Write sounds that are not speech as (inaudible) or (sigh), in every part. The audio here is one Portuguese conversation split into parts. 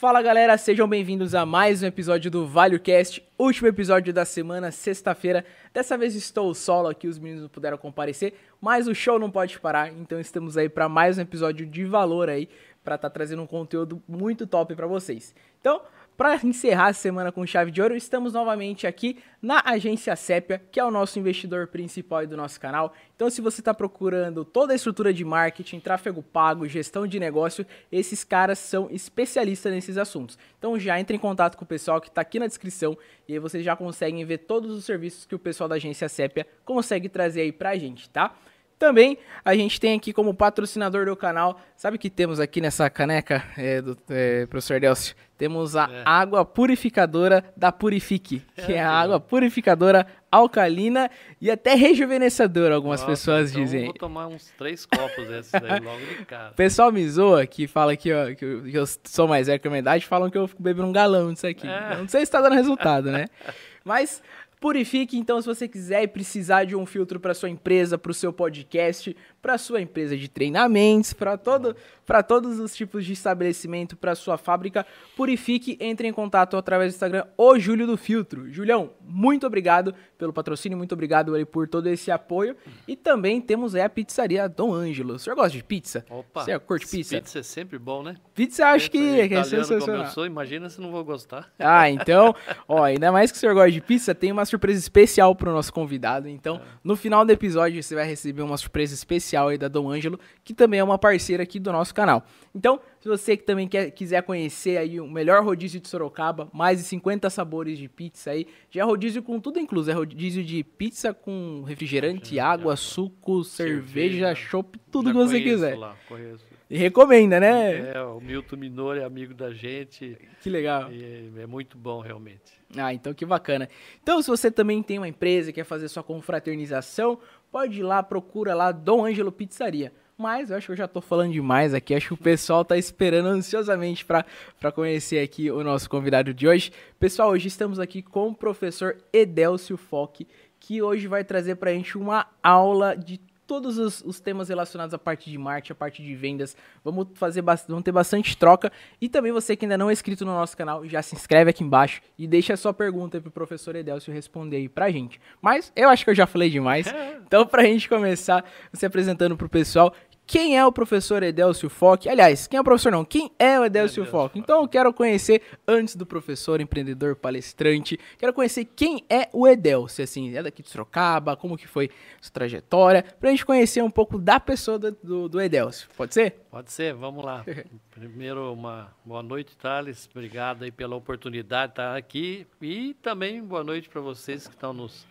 Fala galera, sejam bem-vindos a mais um episódio do ValioCast, último episódio da semana, sexta-feira. Dessa vez estou solo aqui, os meninos não puderam comparecer, mas o show não pode parar, então estamos aí para mais um episódio de valor aí, para estar tá trazendo um conteúdo muito top para vocês. Então, para encerrar a semana com chave de ouro, estamos novamente aqui na agência Sepia, que é o nosso investidor principal do nosso canal. Então, se você está procurando toda a estrutura de marketing, tráfego pago, gestão de negócio, esses caras são especialistas nesses assuntos. Então, já entre em contato com o pessoal que está aqui na descrição e aí vocês já conseguem ver todos os serviços que o pessoal da agência Sepia consegue trazer aí para a gente, tá? Também a gente tem aqui como patrocinador do canal, sabe que temos aqui nessa caneca, é, do é, professor Delcio? Temos a é. água purificadora da Purifique, que é, é a água purificadora alcalina e até rejuvenescedora, algumas Nossa, pessoas então dizem. vou tomar uns três copos desses aí logo de cara. (laughs) O pessoal me zoa, que fala que, ó, que, eu, que eu sou mais velho que a minha idade, falam que eu fico bebendo um galão disso aqui. É. Não sei se está dando resultado, né? (laughs) Mas Purifique, então, se você quiser e precisar de um filtro para sua empresa, para o seu podcast, para sua empresa de treinamentos, para todo, para todos os tipos de estabelecimento, para sua fábrica, purifique, entre em contato através do Instagram, o Júlio do Filtro. Julião, muito obrigado pelo patrocínio, muito obrigado aí por todo esse apoio. E também temos aí a pizzaria Dom Ângelo. O senhor gosta de pizza? Opa! Você curte pizza? Pizza é sempre bom, né? Pizza acho que, é, é sensacional. Como eu sou, imagina se não vou gostar. Ah, então, ó, ainda mais que o senhor gosta de pizza, tem uma surpresa especial para o nosso convidado. Então, é. no final do episódio, você vai receber uma surpresa especial aí da Dom Ângelo, que também é uma parceira aqui do nosso canal. Então, se você que também quer, quiser conhecer aí o melhor rodízio de Sorocaba, mais de 50 sabores de pizza aí, já é rodízio com tudo incluso, é rodízio de pizza com refrigerante, água, suco, cerveja, chopp, tudo que você quiser. Lá, conheço. E recomenda, né? É, o Milton Minori é amigo da gente. Que legal. é muito bom, realmente. Ah, então que bacana. Então, se você também tem uma empresa e quer fazer sua confraternização, pode ir lá, procura lá Dom Ângelo Pizzaria. Mas eu acho que eu já tô falando demais aqui. Acho que o pessoal tá esperando ansiosamente para conhecer aqui o nosso convidado de hoje. Pessoal, hoje estamos aqui com o professor Edelcio Foque, que hoje vai trazer para a gente uma aula de todos os, os, temas relacionados à parte de marketing, à parte de vendas. Vamos fazer vamos ter bastante troca. E também você que ainda não é inscrito no nosso canal, já se inscreve aqui embaixo e deixa a sua pergunta pro professor Edelcio responder aí pra gente. Mas eu acho que eu já falei demais. (laughs) Então, pra gente começar se apresentando pro pessoal, quem é o professor Edelcio Foque. Aliás, quem é o professor não? Quem é o Edelcio Foque? Então eu quero conhecer, antes do professor, empreendedor, palestrante, quero conhecer quem é o Edelcio, assim, é daqui de Sorocaba, como que foi sua trajetória, pra gente conhecer um pouco da pessoa do, do, do Edelcio. Pode ser? Pode ser, vamos lá. (laughs) Primeiro, uma boa noite, Thales. Obrigado aí pela oportunidade de estar aqui e também boa noite para vocês que estão nos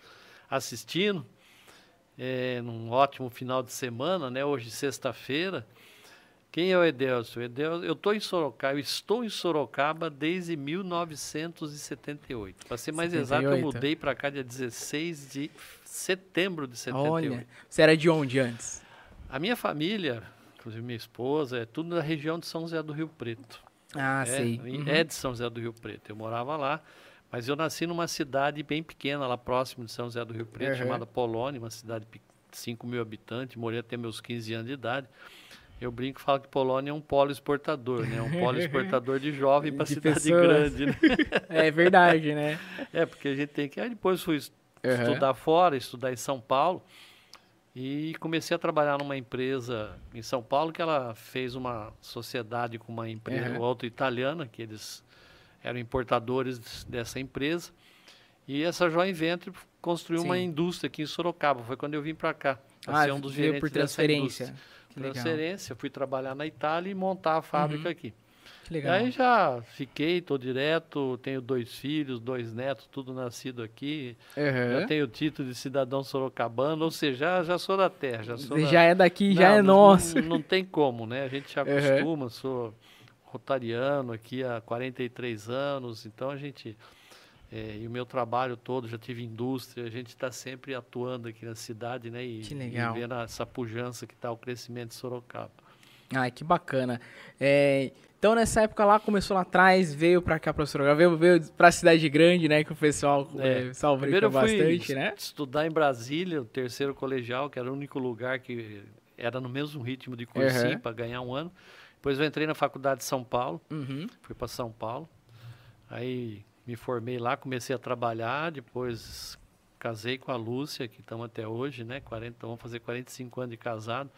assistindo é, num ótimo final de semana, né? Hoje sexta-feira. Quem é o Edelcio? Edelcio eu estou em Sorocaba, eu estou em Sorocaba desde 1978. Para ser mais 78. exato, eu mudei para cá dia 16 de setembro de 78. Olha, você era de onde antes? A minha família, inclusive minha esposa, é tudo da região de São José do Rio Preto. Ah, é, sei. Uhum. É de São José do Rio Preto. Eu morava lá. Mas eu nasci numa cidade bem pequena, lá próximo de São José do Rio Preto, uhum. chamada Polônia, uma cidade de 5 mil habitantes, morei até meus 15 anos de idade. Eu brinco e falo que Polônia é um polo exportador, né? Um polo (laughs) exportador de jovem para cidade pessoas. grande, né? (laughs) É verdade, né? É, porque a gente tem que... Aí depois fui uhum. estudar fora, estudar em São Paulo, e comecei a trabalhar numa empresa em São Paulo, que ela fez uma sociedade com uma empresa, uhum. outra italiana, que eles eram importadores dessa empresa. E essa joint venture construiu Sim. uma indústria aqui em Sorocaba. Foi quando eu vim para cá. Ah, ser um dos gerentes por transferência. Transferência. Fui trabalhar na Itália e montar a fábrica uhum. aqui. Que legal. Aí já fiquei, estou direto, tenho dois filhos, dois netos, tudo nascido aqui. Uhum. Já tenho o título de cidadão sorocabano, ou seja, já, já sou da terra. Já, sou já da... é daqui, não, já é nosso. Não, não, tem como, né? A gente já acostuma, uhum. sou rotariano aqui há 43 anos, então a gente. É, e o meu trabalho todo, já tive indústria, a gente está sempre atuando aqui na cidade, né? E, que legal. e vendo essa pujança que está o crescimento de Sorocaba. Ai, que bacana. É, então, nessa época lá, começou lá atrás, veio para cá para Sorocaba, veio, veio para a cidade grande, né? Que o pessoal, é, eu fui bastante, né? estudar em Brasília, o terceiro colegial, que era o único lugar que era no mesmo ritmo de cursinho uhum. para ganhar um ano. Depois eu entrei na faculdade de São Paulo, uhum. fui para São Paulo. Aí me formei lá, comecei a trabalhar, depois casei com a Lúcia, que estamos até hoje, né? 40, vamos fazer 45 anos de casado.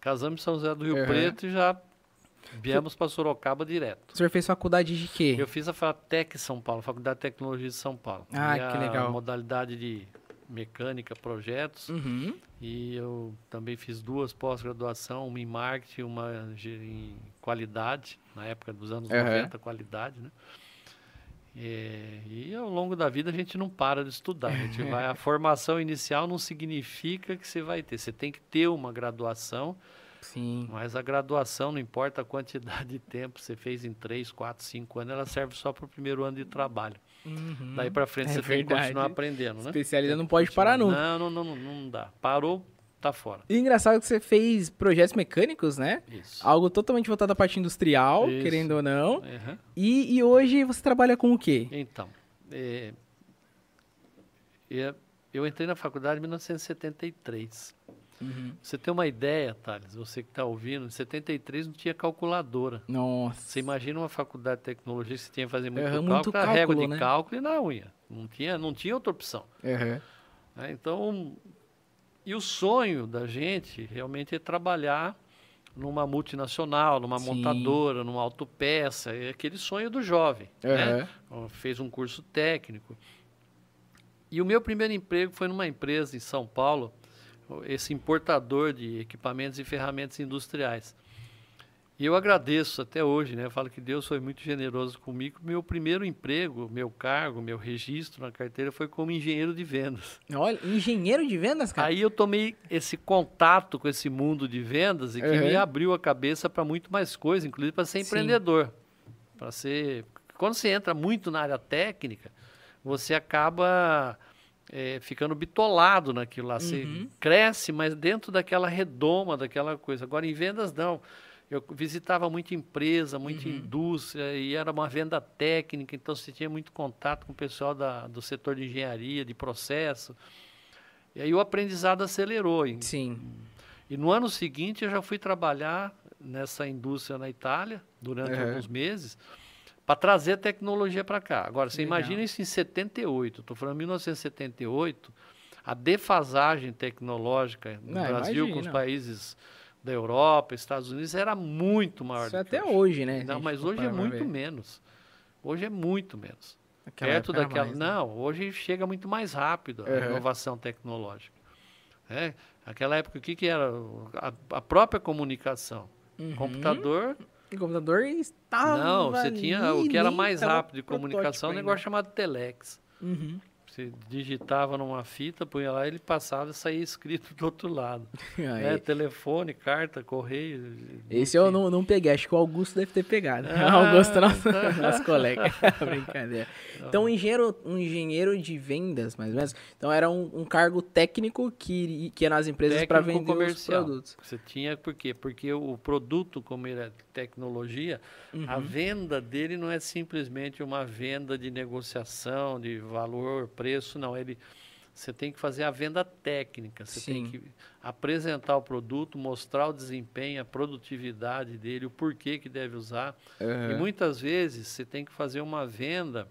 Casamos em São José do Rio uhum. Preto e já viemos para Sorocaba direto. O senhor fez faculdade de quê? Eu fiz a FATEC São Paulo, Faculdade de Tecnologia de São Paulo. Ah, que legal. modalidade de mecânica, projetos. Uhum. E eu também fiz duas pós-graduação, uma em marketing, uma em qualidade, na época dos anos uhum. 90, qualidade, né? É, e ao longo da vida a gente não para de estudar. A, gente (laughs) vai, a formação inicial não significa que você vai ter. Você tem que ter uma graduação. Sim. Mas a graduação, não importa a quantidade de tempo você fez em 3, 4, 5 anos, ela serve só para o primeiro ano de trabalho. Uhum. Daí para frente é você verdade. tem que continuar aprendendo, né? Especialista não pode parar nunca. Não, não, não, não dá. Parou, tá fora. E engraçado que você fez projetos mecânicos, né? Isso. Algo totalmente voltado à parte industrial, Isso. querendo ou não. Uhum. E, e hoje você trabalha com o quê? Então, é, eu entrei na faculdade em 1973. Uhum. Você tem uma ideia, Thales, você que está ouvindo, em 73 não tinha calculadora. Nossa. Você imagina uma faculdade de tecnologia que você tinha que fazer muito, é, cálculo, muito cálculo, régua de né? cálculo e na unha. Não tinha, não tinha outra opção. Uhum. É, então, e o sonho da gente realmente é trabalhar numa multinacional, numa Sim. montadora, numa autopeça. É aquele sonho do jovem. Uhum. Né? Fez um curso técnico. E o meu primeiro emprego foi numa empresa em São Paulo, esse importador de equipamentos e ferramentas industriais. E eu agradeço até hoje, né? Eu falo que Deus foi muito generoso comigo. Meu primeiro emprego, meu cargo, meu registro na carteira foi como engenheiro de vendas. Olha, engenheiro de vendas, cara? Aí eu tomei esse contato com esse mundo de vendas e que uhum. me abriu a cabeça para muito mais coisas, inclusive para ser Sim. empreendedor. Para ser. Quando você entra muito na área técnica, você acaba é, ficando bitolado naquilo lá. Você uhum. cresce, mas dentro daquela redoma, daquela coisa. Agora, em vendas, não. Eu visitava muita empresa, muita uhum. indústria, e era uma venda técnica, então você tinha muito contato com o pessoal da, do setor de engenharia, de processo. E aí o aprendizado acelerou. Sim. E no ano seguinte eu já fui trabalhar nessa indústria na Itália, durante alguns meses para trazer a tecnologia para cá. Agora, você Legal. imagina isso em 78, estou falando 1978, a defasagem tecnológica no Não, Brasil imagina. com os países da Europa, Estados Unidos, era muito maior. Isso até hoje. hoje, né? Não, mas hoje é muito ver. menos. Hoje é muito menos. Aquela Perto daquela. Mais, né? Não, hoje chega muito mais rápido a uhum. inovação tecnológica. É, aquela época, o que, que era? A, a própria comunicação. Uhum. Computador o computador estava. Não, você tinha o que era mais rápido de comunicação, um negócio chamado Telex. Uhum. Você digitava numa fita, punha lá, ele passava e saía escrito do outro lado. (laughs) né? Telefone, carta, correio. Esse eu não, não peguei, acho que o Augusto deve ter pegado. Ah, (laughs) Augusto nosso, tá. (laughs) nosso colega. Brincadeira. Então, um engenheiro, um engenheiro de vendas, mais ou menos. Então, era um, um cargo técnico que, que ia nas empresas para vender comercial. os produtos. Você tinha, por quê? Porque o produto, como ele é tecnologia, uhum. a venda dele não é simplesmente uma venda de negociação, de valor, preço, não. Ele, você tem que fazer a venda técnica, você Sim. tem que apresentar o produto, mostrar o desempenho, a produtividade dele, o porquê que deve usar. Uhum. E muitas vezes você tem que fazer uma venda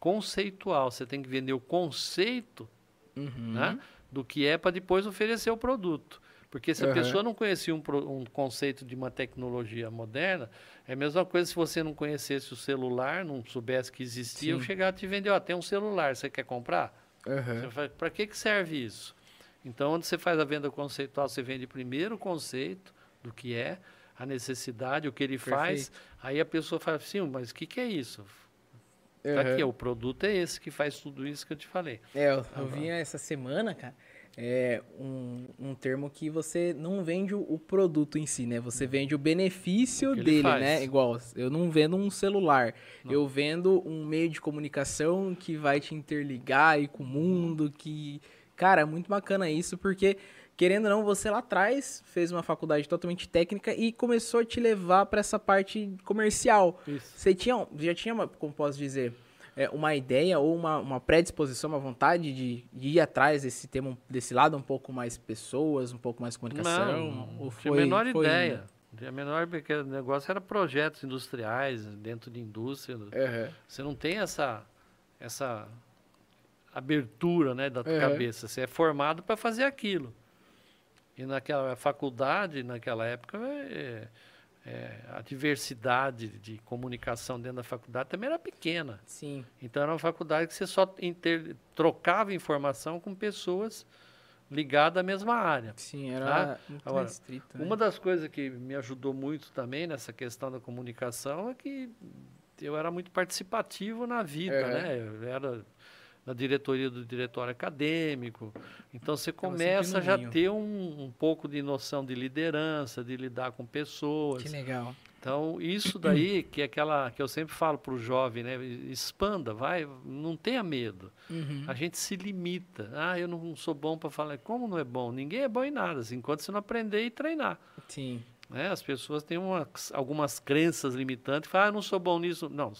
conceitual, você tem que vender o conceito uhum. né, do que é para depois oferecer o produto. Porque se a uhum. pessoa não conhecia um, um, conceito de uma tecnologia moderna, é a mesma coisa se você não conhecesse o celular, não soubesse que existia, Sim. eu chegar e te vender, ó, tem um celular, você quer comprar? Uhum. Para que, que serve isso? Então, onde você faz a venda conceitual, você vende primeiro o conceito do que é, a necessidade, o que ele Perfeito. faz. Aí a pessoa fala assim, mas o que, que é isso? Uhum. Tá aqui, o produto é esse que faz tudo isso que eu te falei. É, eu, eu vi essa semana, cara, é um, um termo que você não vende o, produto em si, né? Você vende o benefício o dele, né? Igual, eu não vendo um celular, não. eu vendo um meio de comunicação que vai te interligar aí com o mundo, que... Cara, é muito bacana isso, porque, querendo ou não, você lá atrás fez uma faculdade totalmente técnica e começou a te levar para essa parte comercial. Isso. Você tinha, já tinha, como posso dizer é, uma ideia ou uma, uma predisposição, uma vontade de, de, ir atrás desse tema, desse lado um pouco mais pessoas, um pouco mais comunicação? Não, ou foi, a menor foi ideia. A menor negócio era projetos industriais, dentro de indústria. Uhum. Você não tem essa, essa abertura né, da tua uhum. cabeça. Você é formado para fazer aquilo. E naquela faculdade, naquela época, é, é, a diversidade de comunicação dentro da faculdade também era pequena. Sim. Então era uma faculdade que você só inter, trocava informação com pessoas ligadas à mesma área. Sim, era tá? muito Agora, restrito. Né? Uma das coisas que me ajudou muito também nessa questão da comunicação é que eu era muito participativo na vida, é. né? Eu era na diretoria do diretório acadêmico. Então você começa a já ter um, um, pouco de noção de liderança, de lidar com pessoas. Que legal. Então isso daí que é aquela que eu sempre falo para o jovem, né? Expanda, vai, não tenha medo. Uhum. A gente se limita. Ah, eu não sou bom para falar. Como não é bom? Ninguém é bom em nada, assim, enquanto você não aprender e treinar. Sim. Né? As pessoas têm uma, algumas crenças limitantes. Falam, ah, eu não sou bom nisso. Não,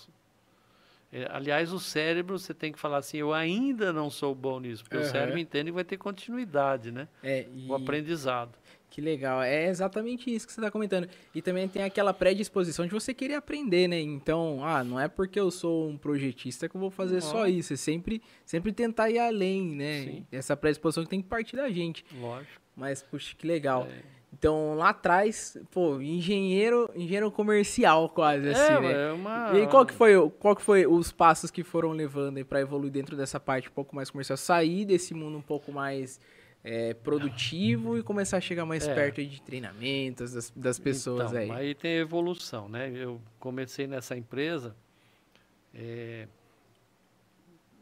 aliás, o cérebro, você tem que falar assim, eu ainda não sou bom nisso, porque uhum. o cérebro entende que vai ter continuidade, né? É, e... O aprendizado. Que legal, é exatamente isso que você está comentando. E também tem aquela predisposição de você querer aprender, né? Então, ah, não é porque eu sou um projetista que eu vou fazer só isso. É sempre, sempre tentar ir além, né? Sim. Essa predisposição que tem que partir da gente. Lógico. Mas, puxa, que legal. É. Então, lá atrás, pô, engenheiro, engenheiro comercial quase, é, assim, né? É uma... E qual que foi, qual que foi os passos que foram levando para evoluir dentro dessa parte um pouco mais comercial? Sair desse mundo um pouco mais é, produtivo e começar a chegar mais é. perto de treinamentos das, das pessoas então, aí. Aí tem evolução, né? Eu comecei nessa empresa, é,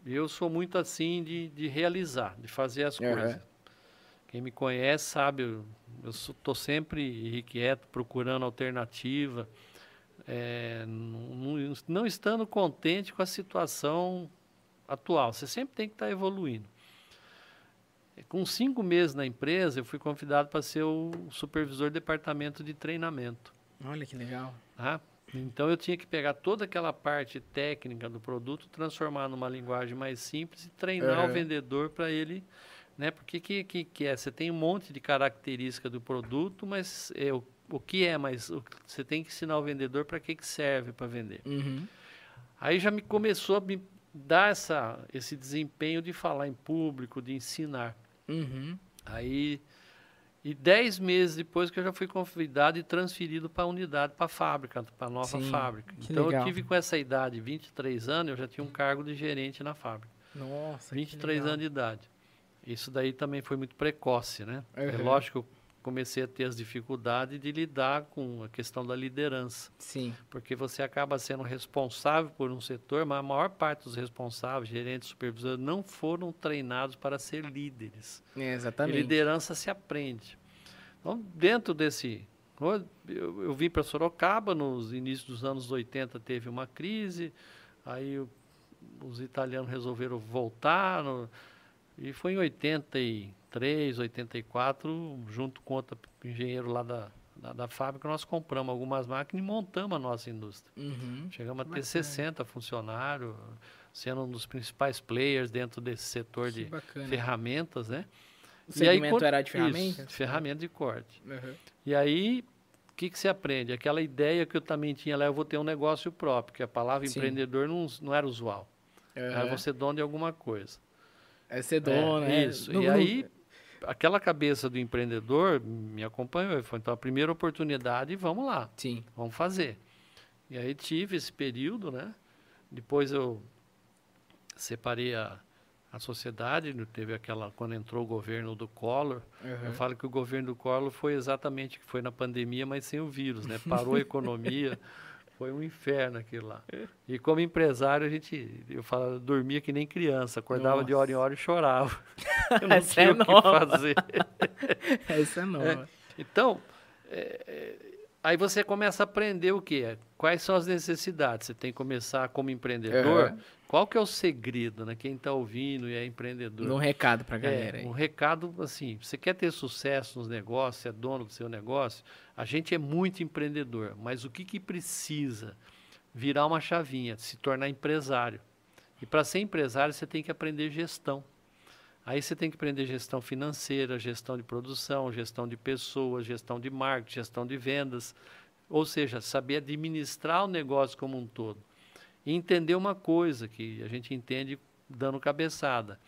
eu sou muito assim de, de realizar, de fazer as uhum. coisas. Quem me conhece sabe, eu estou sempre irrequieto, procurando alternativa, é, não, não, estando contente com a situação atual. Você sempre tem que estar evoluindo. Com cinco meses na empresa, eu fui convidado para ser o supervisor do departamento de treinamento. Olha que legal. Tá? Então eu tinha que pegar toda aquela parte técnica do produto, transformar numa linguagem mais simples e treinar o vendedor para ele né? Porque que, que, que é? Você tem um monte de característica do produto, mas é, o, o que é, mas o, você tem que ensinar o vendedor para que, que serve para vender. Uhum. Aí já me começou a me dar essa, esse desempenho de falar em público, de ensinar. Uhum. Aí, e dez meses depois que eu já fui convidado e transferido para a unidade, para a fábrica, para a nova Sim, fábrica. Então legal. eu tive com essa idade, 23 anos, eu já tinha um cargo de gerente na fábrica. Nossa, 23 anos de idade. Isso daí também foi muito precoce, né? Uhum. É lógico que eu comecei a ter as dificuldades de lidar com a questão da liderança. Sim. Porque você acaba sendo responsável por um setor, mas a maior parte dos responsáveis, gerentes, supervisores, não foram treinados para ser líderes. É, exatamente. E liderança se aprende. Então, dentro desse... Eu, eu vim para Sorocaba, nos inícios dos anos 80 teve uma crise, aí os italianos resolveram voltar... No, e foi em 83, 84, junto com outro engenheiro lá da, da, da, fábrica, nós compramos algumas máquinas e montamos a nossa indústria. Uhum. Chegamos a ter 60 funcionários, sendo um dos principais players dentro desse setor que de bacana. ferramentas, né? O segmento aí, era de ferramentas? Isso, ferramenta de corte. Uhum. E aí, o que, que você aprende? Aquela ideia que eu também tinha lá, eu vou ter um negócio próprio, que a palavra Sim. empreendedor não, não era usual. Uhum. Era você dono de alguma coisa. É ser dono, é, né? Isso. No, e aí, aquela cabeça do empreendedor me acompanhou. Foi então a primeira oportunidade, vamos lá. Sim. Vamos fazer. E aí tive esse período, né? Depois eu separei a, a sociedade, teve aquela quando entrou o governo do Collor. Uhum. Eu falo que o governo do Collor foi exatamente que foi na pandemia, mas sem o vírus, né? Parou a economia. (laughs) Foi um inferno aquilo lá. E como empresário, a gente, eu falava, dormia que nem criança, acordava Nossa. de hora em hora e chorava. (laughs) Eu não Essa tinha é o que nova. fazer. (laughs) Essa é nova. É, então, é, é, aí você começa a aprender o que? Quais são as necessidades? Você tem que começar como empreendedor. Uhum. Qual que é o segredo, né? Quem está ouvindo e é empreendedor. Um recado para a galera. É, um recado, assim, você quer ter sucesso nos negócios, é dono do seu negócio, a gente é muito empreendedor, mas o que, que precisa? Virar uma chavinha, se tornar empresário. E para ser empresário, você tem que aprender gestão. Aí você tem que aprender gestão financeira, gestão de produção, gestão de pessoas, gestão de marketing, gestão de vendas. Ou seja, saber administrar o negócio como um todo. E entender uma coisa que a gente entende dando cabeçada.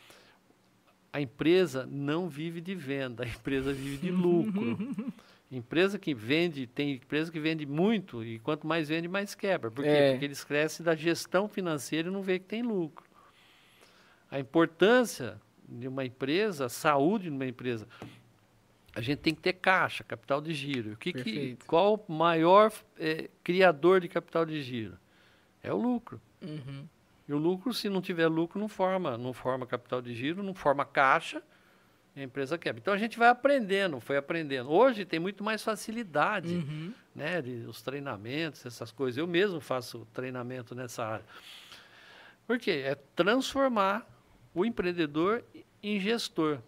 A empresa não vive de venda, a empresa vive de lucro. (laughs) empresa que vende, tem empresa que vende muito e quanto mais vende, mais quebra. Por quê? É. Porque eles crescem da gestão financeira e não vê que tem lucro. A importância de uma empresa, a saúde de uma empresa. A gente tem que ter caixa, capital de giro. O que, que qual o maior é, criador de capital de giro? É o lucro. Uhum. E o lucro, se não tiver lucro, não forma, não forma capital de giro, não forma caixa, a empresa quebra. Então a gente vai aprendendo, foi aprendendo. Hoje tem muito mais facilidade, uhum. né, de, os treinamentos, essas coisas. Eu mesmo faço treinamento nessa área. Por quê? É transformar o empreendedor em gestor,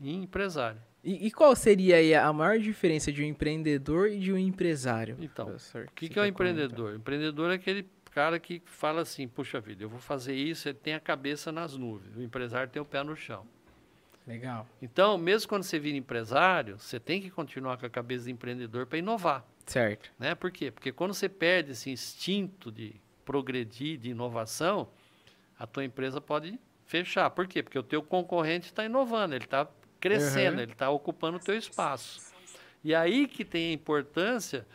em empresário. E, e, qual seria a maior diferença de um empreendedor e de um empresário? Então, o que, que é o empreendedor? Comentar? O empreendedor é aquele cara que fala assim, puxa vida, eu vou fazer isso, ele tem a cabeça nas nuvens. O empresário tem o pé no chão. Legal. Então, mesmo quando você vira empresário, você tem que continuar com a cabeça de empreendedor para inovar. Certo. Né? Por quê? Porque quando você perde esse instinto de progredir, de inovação, a tua empresa pode fechar. Por quê? Porque o teu concorrente está inovando, ele está crescendo, uhum. ele está ocupando o teu espaço. E aí que tem a importância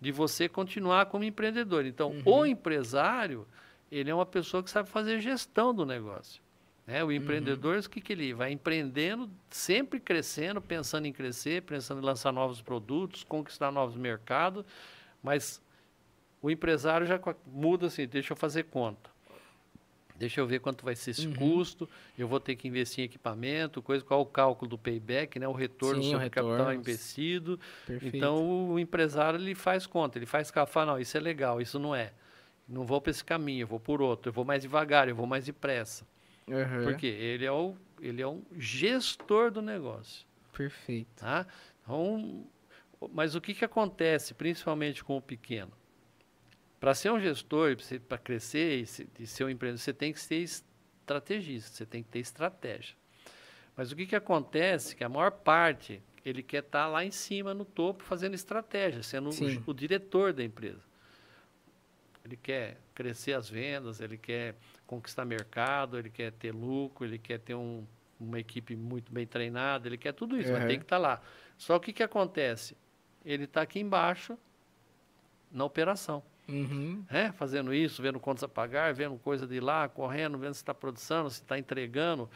de você continuar como empreendedor. Então, uhum. o empresário, ele é uma pessoa que sabe fazer gestão do negócio. Né? O empreendedor, uhum. o que, que ele vai empreendendo, sempre crescendo, pensando em crescer, pensando em lançar novos produtos, conquistar novos mercados, mas o empresário já muda assim, deixa eu fazer conta. Deixa eu ver quanto vai ser esse uhum. custo. Eu vou ter que investir em equipamento, coisa, qual o cálculo do payback, né? O retorno Sim, sobre o capital investido. Perfeito. Então o empresário ele faz conta, ele faz café, não, isso é legal, isso não é. Não vou para esse caminho, eu vou por outro, eu vou mais devagar, eu vou mais depressa. Uhum. Porque ele é, o, ele é um gestor do negócio. Perfeito. Tá? Então, mas o que, que acontece, principalmente com o pequeno? Para ser um gestor, para crescer e ser um empreendedor, você tem que ser estrategista, você tem que ter estratégia. Mas o que, que acontece? Que a maior parte, ele quer estar tá lá em cima, no topo, fazendo estratégia, sendo o, o, diretor da empresa. Ele quer crescer as vendas, ele quer conquistar mercado, ele quer ter lucro, ele quer ter um, uma equipe muito bem treinada, ele quer tudo isso, uhum. mas tem que estar tá lá. Só o que, que acontece? Ele está aqui embaixo na operação. Uhum. É, fazendo isso, vendo contas a pagar, vendo coisa de lá, correndo, vendo se está produzindo, se está entregando.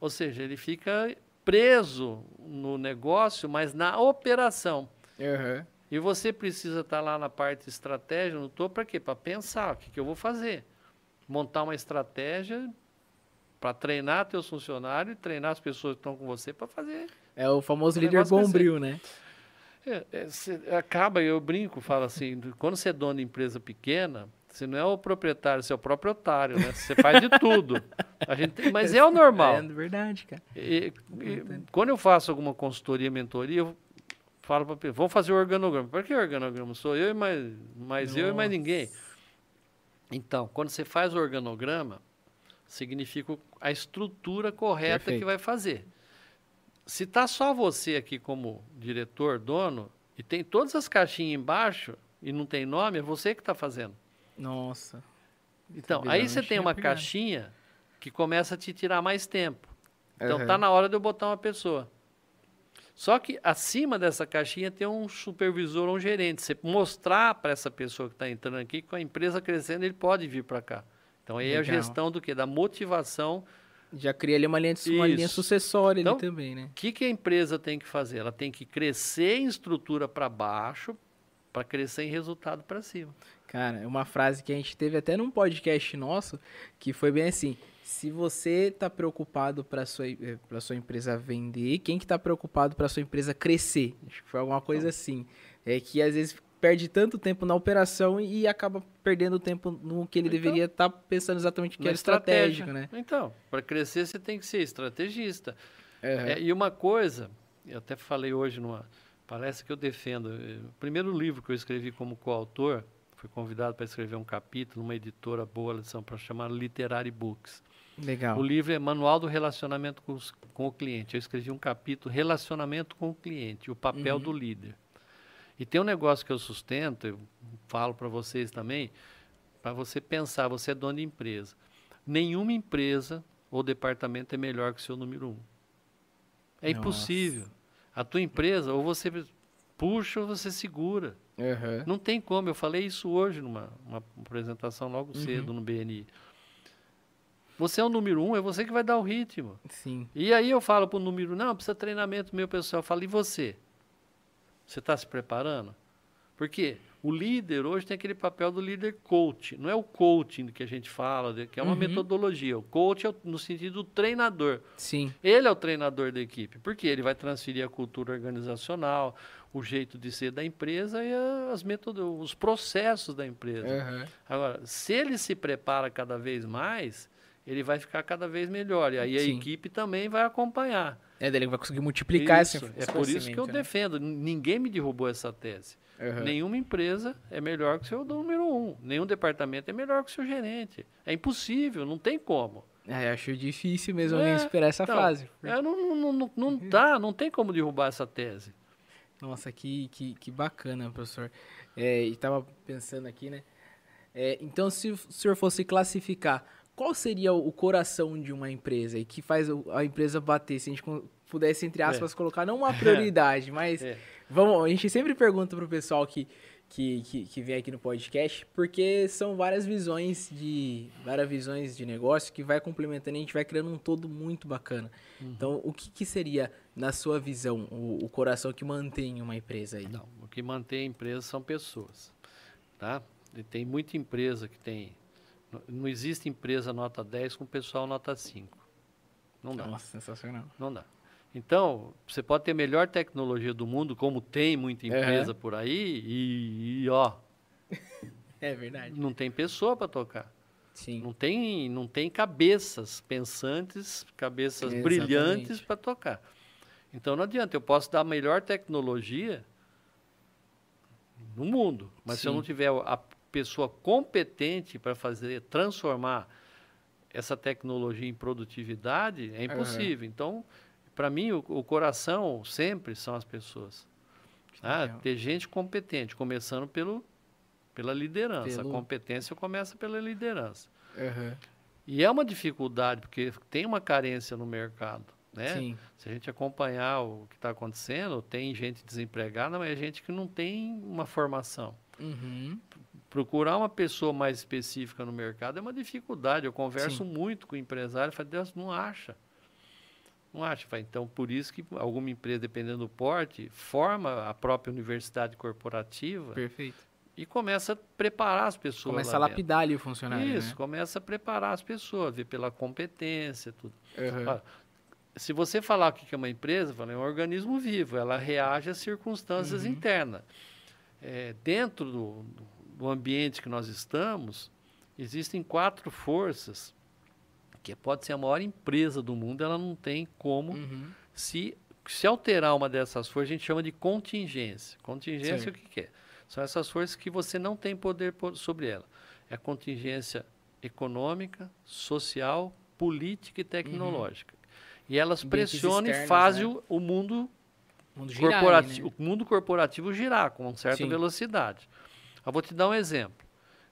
Ou seja, ele fica preso no negócio, mas na operação. Uhum. E você precisa estar tá lá na parte estratégia, no topo, para quê? Para pensar o que, que eu vou fazer. Montar uma estratégia para treinar teus funcionários e treinar as pessoas que estão com você para fazer. É o famoso líder bombril, né? É, é, acaba, eu brinco, falo assim, quando você é dono de empresa pequena, você não é o proprietário, você é o próprio otário, né? Você faz de tudo. A gente, mas é o normal. É verdade, cara. E, e, quando eu faço alguma consultoria, mentoria, eu falo para vamos fazer o organograma. Por que organograma? Sou eu e mais, mais eu e mais ninguém. Então, quando você faz o organograma, significa a estrutura correta Perfeito. que vai fazer se tá só você aqui como diretor, dono, e tem todas as caixinhas embaixo e não tem nome, é você que está fazendo. Nossa. Então, aí você tem uma caixinha que começa a te tirar mais tempo. Então, uhum. tá na hora de eu botar uma pessoa. Só que acima dessa caixinha tem um supervisor ou um gerente. Você mostrar para essa pessoa que está entrando aqui que com a empresa crescendo ele pode vir para cá. Então aí Legal. é a gestão do que? Da motivação já cria ali uma linha, uma linha sucessória então, ali também, né? O que, que a empresa tem que fazer? Ela tem que crescer em estrutura para baixo para crescer em resultado para cima. Cara, é uma frase que a gente teve até num podcast nosso que foi bem assim: se você está preocupado para sua eh, para sua empresa vender, quem que está preocupado para sua empresa crescer? Acho que foi alguma coisa então. assim. É que às vezes perde tanto tempo na operação e acaba perdendo tempo no que ele então, deveria estar tá pensando exatamente o que era estratégico, né? Então, para crescer você tem que ser estrategista. É, e uma coisa, eu até falei hoje numa palestra que eu defendo, eh, o primeiro livro que eu escrevi como coautor fui convidado para escrever um capítulo numa editora boa de São Paulo chamada Literary Books. Legal. O livro é Manual do Relacionamento com, os, com o Cliente. Eu escrevi um capítulo Relacionamento com o Cliente, o papel uhum. do líder. E tem um negócio que eu sustento, eu falo para vocês também, para você pensar, você é dono de empresa. Nenhuma empresa ou departamento é melhor que o seu número um. É Nossa. impossível. A tua empresa, ou você puxa ou você segura. Uhum. Não tem como. Eu falei isso hoje numa apresentação logo uhum. cedo no BNI. Você é o número um, é você que vai dar o ritmo. Sim. E aí eu falo para o número, não, precisa treinamento meu pessoal. Eu falo, e você? Você está se preparando? Por quê? O líder hoje tem aquele papel do líder coach. Não é o coaching que a gente fala, que é uma uhum. metodologia. O coach é no sentido do treinador. Sim. Ele é o treinador da equipe. Porque ele vai transferir a cultura organizacional, o jeito de ser da empresa e as os processos da empresa. Uhum. Agora, se ele se prepara cada vez mais, ele vai ficar cada vez melhor. E aí a equipe também vai acompanhar. É, ele vai conseguir multiplicar isso, esse, esse É por isso que eu né? defendo. Ninguém me derrubou essa tese. Uhum. Nenhuma empresa é melhor que o seu número um. Nenhum departamento é melhor que o seu gerente. É impossível, não tem como. É, acho difícil mesmo é, esperar essa então, fase. É, não, não, não, não dá, não tem como derrubar essa tese. Nossa, que, que, que bacana, professor. É, e estava pensando aqui, né? É, então, se o senhor fosse classificar, qual seria o coração de uma empresa e que faz a empresa bater? Se a gente pudesse, entre aspas, é. colocar não uma (laughs) prioridade, mas é. vamos, a gente sempre pergunta pro pessoal que, que, que, que, vem aqui no podcast, porque são várias visões de várias visões de negócio que vai complementando e a gente vai criando um todo muito bacana. Uhum. Então, o que, que, seria, na sua visão, o, o, coração que mantém uma empresa aí? Não, o que mantém a empresa são pessoas, tá? E tem muita empresa que tem não existe empresa nota 10 com pessoal nota 5. Não dá. Nossa, sensacional. Não dá. Então, você pode ter a melhor tecnologia do mundo, como tem muita empresa uhum. por aí, e, e, ó. É verdade. Não tem pessoa para tocar. Sim. Não tem, não tem cabeças pensantes, cabeças brilhantes para tocar. Então não adianta, eu posso dar a melhor tecnologia no mundo, mas Sim. se eu não tiver a pessoa competente para fazer, transformar essa tecnologia em produtividade, é impossível. Uhum. Então, para mim, o, o, coração sempre são as pessoas. Ah, ter gente competente, começando pelo, pela liderança. Pelo... A competência começa pela liderança. Uhum. E é uma dificuldade, porque tem uma carência no mercado. Né? Sim. Se a gente acompanhar o que está acontecendo, tem gente desempregada, mas é gente que não tem uma formação. Uhum procurar uma pessoa mais específica no mercado é uma dificuldade. Eu converso Sim. muito com o empresário e falo, Deus, não acha. Não acha. Então, por isso que alguma empresa, dependendo do porte, forma a própria universidade corporativa. Perfeito. E começa a preparar as pessoas. Começa a lapidar ali o funcionário. Isso, né? começa a preparar as pessoas, ver pela competência, tudo. Uhum. se você falar o que é uma empresa, é um organismo vivo, ela reage às circunstâncias uhum. internas. É, dentro do, do ambiente que nós estamos, existem quatro forças que pode ser a maior empresa do mundo, ela não tem como uhum. se se alterar uma dessas forças, a gente chama de contingência. Contingência Sim. o que, que é? São essas forças que você não tem poder sobre ela. É a contingência econômica, social, política e tecnológica. Uhum. E elas pressionam e fazem né? o, o mundo, mundo corporativo, né? o mundo corporativo girar com certa Sim. velocidade. Eu vou te dar um exemplo.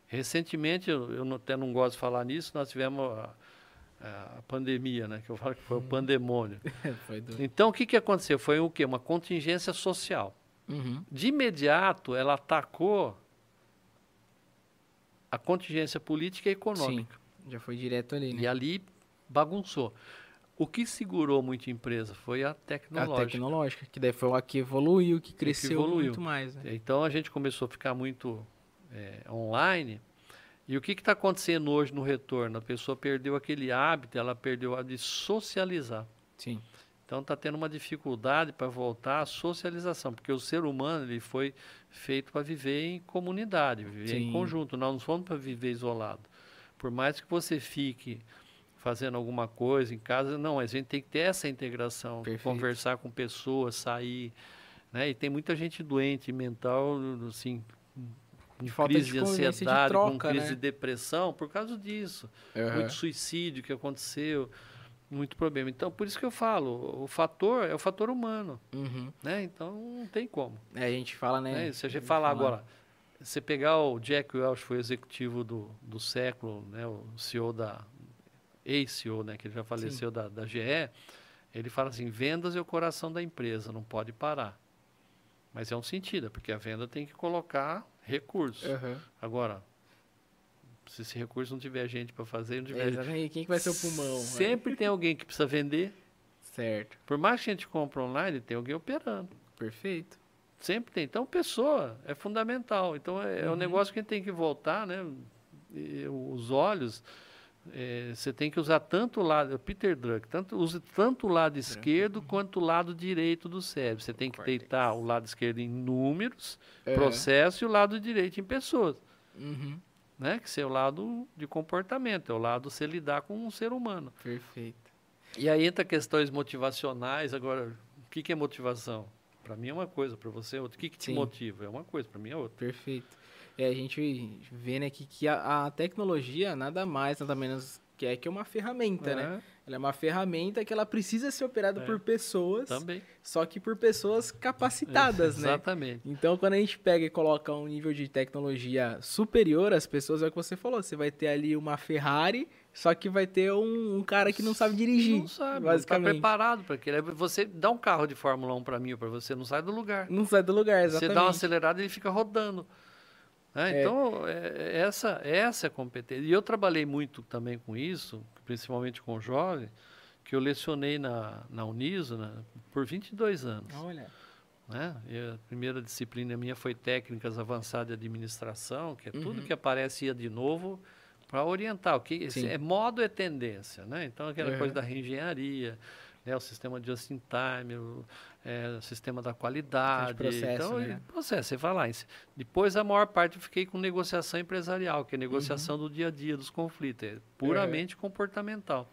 Recentemente, eu, eu até não gosto de falar nisso, nós tivemos a, a pandemia, né? Que eu falo que foi o uhum. pandemônio. (laughs) então, o que, que aconteceu? Foi o quê? Uma contingência social. Uhum. De imediato, ela atacou a contingência política e econômica. Sim, já foi direto ali, né? E ali bagunçou. O que segurou muito a empresa foi a tecnológica. A tecnológica, que daí foi a que evoluiu, que cresceu que evoluiu. muito mais. Né? Então a gente começou a ficar muito é, online. E o que está acontecendo hoje no retorno? A pessoa perdeu aquele hábito, ela perdeu o hábito de socializar. Sim. Então está tendo uma dificuldade para voltar à socialização, porque o ser humano ele foi feito para viver em comunidade, viver Sim. em conjunto. Nós não fomos para viver isolado. Por mais que você fique fazendo alguma coisa em casa. Não, a gente tem que ter essa integração, conversar com pessoas, sair. Né? E tem muita gente doente mental, assim, com crise de, de ansiedade, de troca, com crise né? de depressão, por causa disso. Uhum. Muito suicídio que aconteceu, muito problema. Então, por isso que eu falo, o fator é o fator humano. Uhum. Né? Então, não tem como. É, a gente fala, né? É, se a gente falar agora, você pegar o Jack Welch, foi executivo do, do século, né? o CEO da... Ex-CEO, né? Que ele já faleceu da, da GE. Ele fala assim, vendas é o coração da empresa, não pode parar. Mas é um sentido, porque a venda tem que colocar recursos. Uhum. Agora, se esse recurso não tiver gente para fazer, não tiver. É, quem que vai ser o pulmão? Sempre né? tem alguém que precisa vender. Certo. Por mais que a gente compre online, tem alguém operando. Perfeito. Sempre tem. Então, pessoa é fundamental. Então, é, uhum. é um negócio que a gente tem que voltar, né? E, os olhos. É, você tem que usar tanto o lado, Peter Druck, tanto, use tanto o lado esquerdo quanto o lado direito do cérebro. Você tem que deitar o lado esquerdo em números, uhum. processo, e o lado direito em pessoas. Uhum né? Que é o lado de comportamento, é o lado de você lidar com um ser humano. Perfeito. E aí entra questões motivacionais. Agora, o que, que é motivação? Para mim é uma coisa, para você é outra. O que, que te Sim. motiva? É uma coisa, para mim é outra. Perfeito. É, a gente vê né, que, que a, a tecnologia nada mais, nada menos que é que é uma ferramenta, né? é. né? Ela é uma ferramenta que ela precisa ser operada é. por pessoas, Também. só que por pessoas capacitadas, é, né? Exatamente. Então, quando a gente pega e coloca um nível de tecnologia superior às pessoas, é o que você falou, você vai ter ali uma Ferrari, só que vai ter um, um cara que não sabe dirigir, não sabe, basicamente. Não tá preparado para aquilo. Você dá um carro de Fórmula 1 para mim ou para você, não sai do lugar. Não sai do lugar, exatamente. Você dá uma acelerada e ele fica rodando. É, então, é, essa, essa é a competência. E eu trabalhei muito também com isso, principalmente com jovens, que eu lecionei na, na Uniso né, por 22 anos. Olha. Né? a primeira disciplina minha foi Técnicas Avançadas de Administração, que é uhum. tudo que aparecia de novo para orientar. O que, é modo é tendência. Né? Então, aquela uhum. coisa da reengenharia, né, o sistema de just in time, o, é, sistema da qualidade. Processo, então, né? processo, você vai lá. Depois, a maior parte eu fiquei com negociação empresarial, que é negociação uhum. do dia a dia, dos conflitos. É puramente comportamental.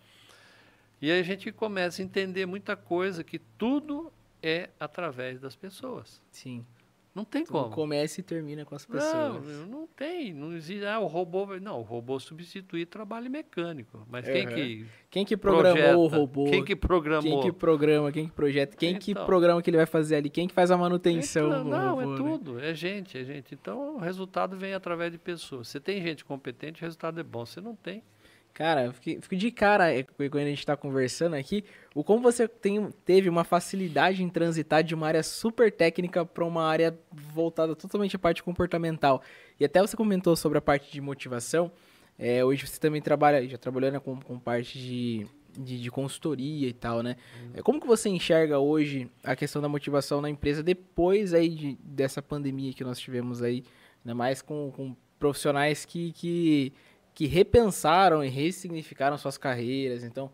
E aí a gente começa a entender muita coisa, que tudo é através das pessoas. Sim. Não tem Tudo como. Começa e termina com as pessoas. Não, não tem. Não existe. Ah, o robô vai. Não, o robô substitui trabalho mecânico. Mas uhum. quem que. Quem que programou projeta? o robô? Quem que programou? Quem que programa? Quem que projeta? Quem então, que programa que ele vai fazer ali? Quem que faz a manutenção? Então, não, robô, é tudo. Né? É gente, é gente. Então o resultado vem através de pessoas. Você tem gente competente, o resultado é bom. Você não tem. Cara, fico de cara é, quando a gente está conversando aqui, o como você tem, teve uma facilidade em transitar de uma área super técnica para uma área voltada totalmente à parte comportamental. E até você comentou sobre a parte de motivação. É, hoje você também trabalha, já trabalhando né, com, com parte de, de, de, consultoria e tal, né? Uhum. Como que você enxerga hoje a questão da motivação na empresa depois aí de, dessa pandemia que nós tivemos aí, ainda mais com, com profissionais que, que que repensaram e ressignificaram suas carreiras. Então,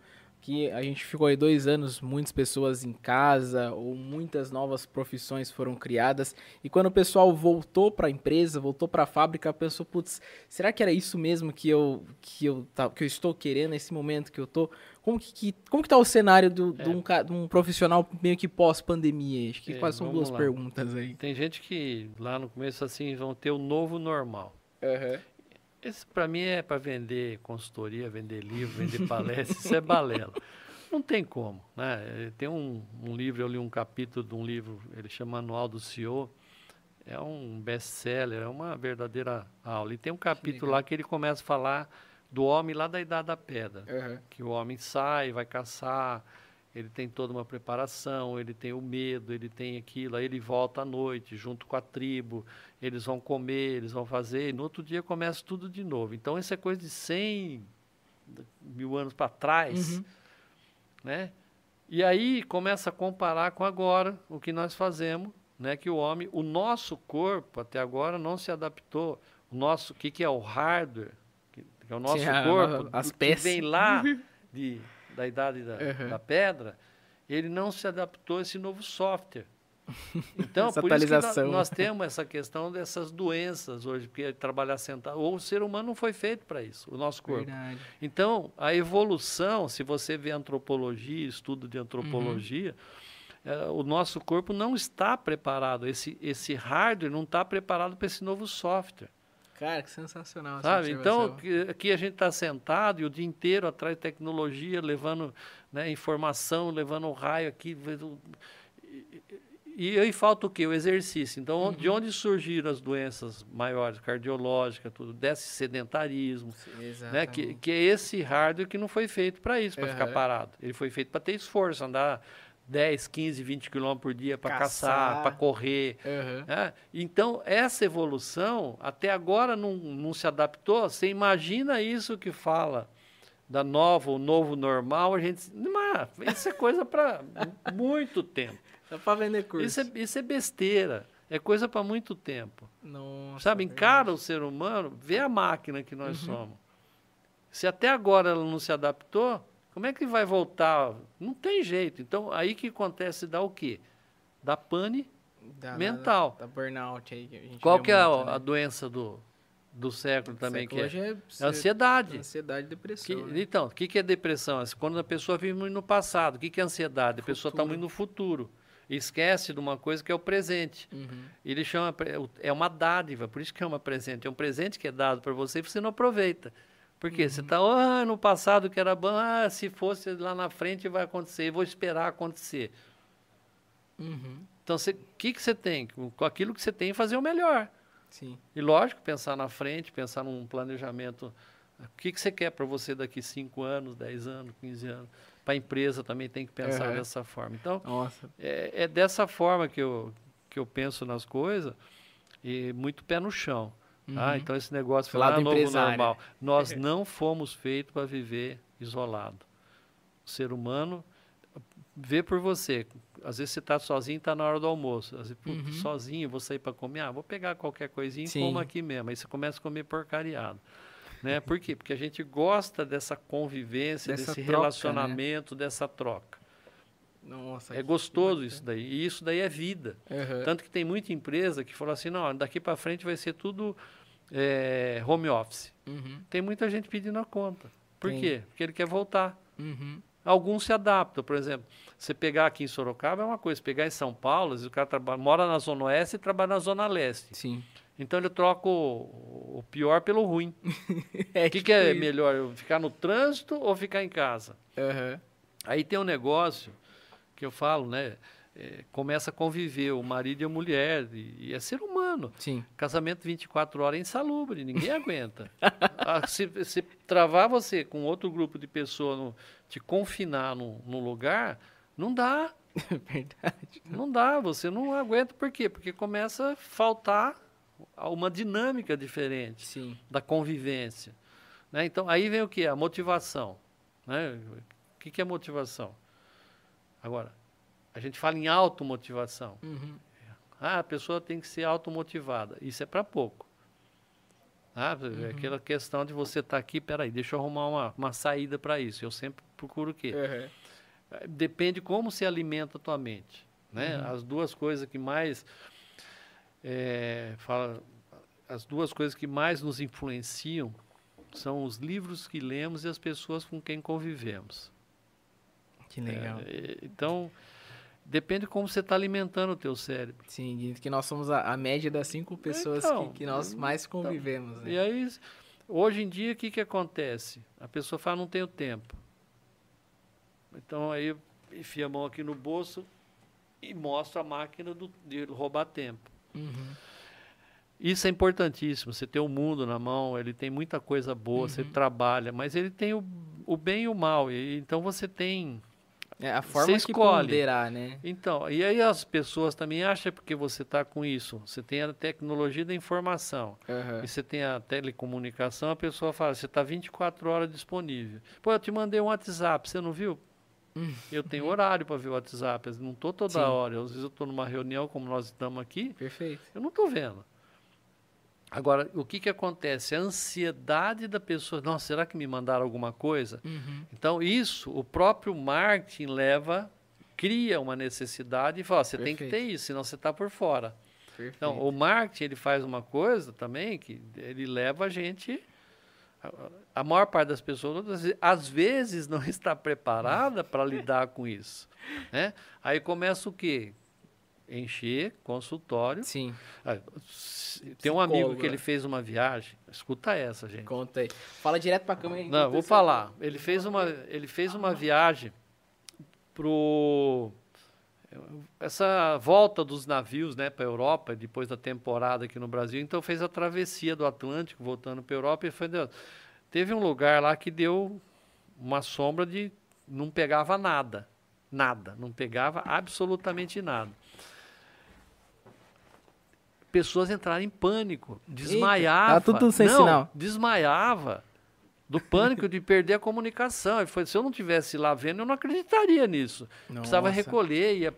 que a gente ficou aí dois anos, muitas pessoas em casa, ou muitas novas profissões foram criadas. E quando o pessoal voltou para a empresa, voltou para a fábrica, pensou, putz, será que era isso mesmo que eu, que eu, que eu estou querendo nesse momento que eu tô? Como que, que como que tá o cenário do, é. de, um, de, um, profissional meio que pós-pandemia? Acho que é, quase são duas lá. perguntas aí. Tem gente que lá no começo assim vão ter o novo normal. Uhum. Esse para mim é para vender consultoria, vender livro, vender palestra, isso é balela. (laughs) Não tem como. Né? Tem um, um, livro, eu li um capítulo de um livro, ele chama Manual do CEO, é um best-seller, é uma verdadeira aula. E tem um capítulo lá que ele começa a falar do homem lá da Idade da Pedra, uhum. que o homem sai, vai caçar, ele tem toda uma preparação, ele tem o medo, ele tem aquilo, aí ele volta à noite junto com a tribo, eles vão comer, eles vão fazer, e no outro dia começa tudo de novo. Então, isso é coisa de 100 mil anos para trás, uhum. né? E aí começa a comparar com agora, o que nós fazemos, né? Que o homem, o nosso corpo até agora não se adaptou. O nosso, o que, que é o hardware? Que, que é o nosso Sim, corpo, as peças. que vem lá (laughs) de da idade da, uhum. da pedra, ele não se adaptou a esse novo software. Então, por isso que nós, nós, temos essa questão dessas doenças hoje, porque trabalhar sentado, ou o ser humano não foi feito para isso, o nosso corpo. Verdade. Então, a evolução, se você vê antropologia, estudo de antropologia, uhum. é, o nosso corpo não está preparado, esse, esse hardware não está preparado para esse novo software. Cara, que sensacional. Sabe? Então, aqui a gente está sentado e o dia inteiro atrás de tecnologia, levando né, informação, levando o raio aqui. E aí falta o quê? O exercício. Então, uhum. de onde surgiram as doenças maiores, cardiológicas, tudo? Desse sedentarismo. Sim, né? que, que é esse hardware que não foi feito para isso, para uhum. ficar parado. Ele foi feito para ter esforço, andar 10, 15, 20 quilômetros por dia para caçar, caçar para correr. Uhum. Né? Então, essa evolução até agora não, não se adaptou. Você imagina isso que fala da nova, o novo normal, a gente. Mas isso é coisa para muito tempo. Só para vender curso. Isso é, isso é besteira. É coisa para muito tempo. Nossa, Sabe, encara o ser humano, vê a máquina que nós uhum. somos. Se até agora ela não se adaptou, como é que vai voltar? Não tem jeito. Então, aí que acontece dá o quê? Da pane da, mental. Da, da burnout aí. Que a gente Qual que é muito, a, né? a, doença do, do século do também? Século que é? é, é ansiedade. Ansiedade e depressão. Que, né? Então, o que, que é depressão? Quando a pessoa vive muito no passado. O que, que é ansiedade? A pessoa está muito no futuro. Esquece de uma coisa que é o presente. Uhum. Ele chama, é uma dádiva, por isso que é uma presente. É um presente que é dado para você e você não aproveita. Porque uhum. você está, ah, no passado que era bom, ah, se fosse lá na frente vai acontecer, vou esperar acontecer. Uhum. Então, o que, que você tem? Com aquilo que você tem, fazer o melhor. Sim. E lógico, pensar na frente, pensar num planejamento. O que, que você quer para você daqui 5 anos, 10 anos, 15 anos? Para a empresa também tem que pensar uhum. dessa forma. Então, é, é, dessa forma que eu, que eu penso nas coisas e muito pé no chão. Ah, uhum. Ah, então esse negócio foi lá novo normal. Nós não fomos feitos para viver isolado. O ser humano vê por você. Às vezes você está sozinho, está na hora do almoço. Às vezes, uhum. sozinho, vou sair para comer. Ah, vou pegar qualquer coisinha e como aqui mesmo. Aí você começa a comer porcariado. Né? Por quê? Porque a gente gosta dessa convivência, dessa desse troca, relacionamento, né? dessa troca. Nossa, é gostoso isso daí. E isso daí é vida. Uhum. Tanto que tem muita empresa que falou assim, não, daqui para frente vai ser tudo é, home office. Uhum. Tem muita gente pedindo a conta. Por Tem. quê? Porque ele quer voltar. Uhum. Alguns se adaptam, por exemplo, você pegar aqui em Sorocaba é uma coisa, pegar em São Paulo, o cara trabalha, mora na Zona Oeste e trabalha na Zona Leste. Sim. Então ele troca o, pior pelo ruim. (laughs) é, o que, que é melhor, ficar no trânsito ou ficar em casa? Uhum. Aí tem um negócio que eu falo, né? É, começa a conviver o marido e a mulher, e, e, é ser humano. Sim. Casamento 24 horas é insalubre, ninguém aguenta. (laughs) ah, se, se, travar você com outro grupo de pessoas, no, te confinar num, num lugar, não dá. (laughs) Verdade. Não dá, você não aguenta. Por quê? Porque começa a faltar uma dinâmica diferente Sim. da convivência. Né? Então, aí vem o que? A motivação. Né? O que, que é motivação? Agora, a gente fala em automotivação. Uhum. Ah, a pessoa tem que ser automotivada. Isso é para pouco. Ah, uhum. É aquela questão de você estar tá aqui, peraí, deixa eu arrumar uma, uma saída para isso. Eu sempre procuro o quê? Uhum. Depende como se alimenta a tua mente. Né? Uhum. As duas coisas que mais... É, fala, as duas coisas que mais nos influenciam são os livros que lemos e as pessoas com quem convivemos. Que legal. É, então, depende de como você está alimentando o teu cérebro. Sim, que nós somos a, a média das cinco pessoas então, que, que, nós mais então, convivemos. Então, né? E aí, hoje em dia, o que, que acontece? A pessoa fala, não tenho tempo. Então, aí, enfia a mão aqui no bolso e mostra a máquina do, de roubar tempo. Uhum. Isso é importantíssimo. Você tem o mundo na mão, ele tem muita coisa boa, uhum. você trabalha, mas ele tem o, o bem e o mal. E, então você tem é a forma você escolhe. ponderar, né? Então, e aí as pessoas também acham porque você está com isso. Você tem a tecnologia da informação uhum. e você tem a telecomunicação, a pessoa fala, você está 24 horas disponível. Pô, eu te mandei um WhatsApp, você não viu? Hum. Eu tenho horário para ver o WhatsApp, não estou toda Sim. hora. Às vezes eu estou numa reunião como nós estamos aqui. Perfeito. Eu não estou vendo. Agora, o que, que acontece? A ansiedade da pessoa, nossa, será que me mandaram alguma coisa? Uhum. Então, isso, o próprio marketing leva, cria uma necessidade e fala, você Perfeito. tem que ter isso, senão você está por fora. Perfeito. Então, o marketing, ele faz uma coisa também, que ele leva a gente... A, maior parte das pessoas, às vezes, não (laughs) está preparada para lidar com isso. Né? Aí começa o quê? encher consultório. Sim. Ah, tem um amigo que ele fez uma viagem. Escuta essa, gente. Conta aí. Fala direto para a câmera. Não, vou falar. Ele fez uma, ele fez uma viagem pro essa volta dos navios, né, para a Europa depois da temporada aqui no Brasil. Então fez a travessia do Atlântico voltando para a Europa e foi teve um lugar lá que deu uma sombra de não pegava nada, nada, não pegava absolutamente nada pessoas entraram em pânico, desmaiava. Eita, tá tudo sem não, sinal. Desmaiava do pânico de perder a comunicação. E foi, se eu não tivesse lá vendo, eu não acreditaria nisso. Nossa. Precisava recolher, ia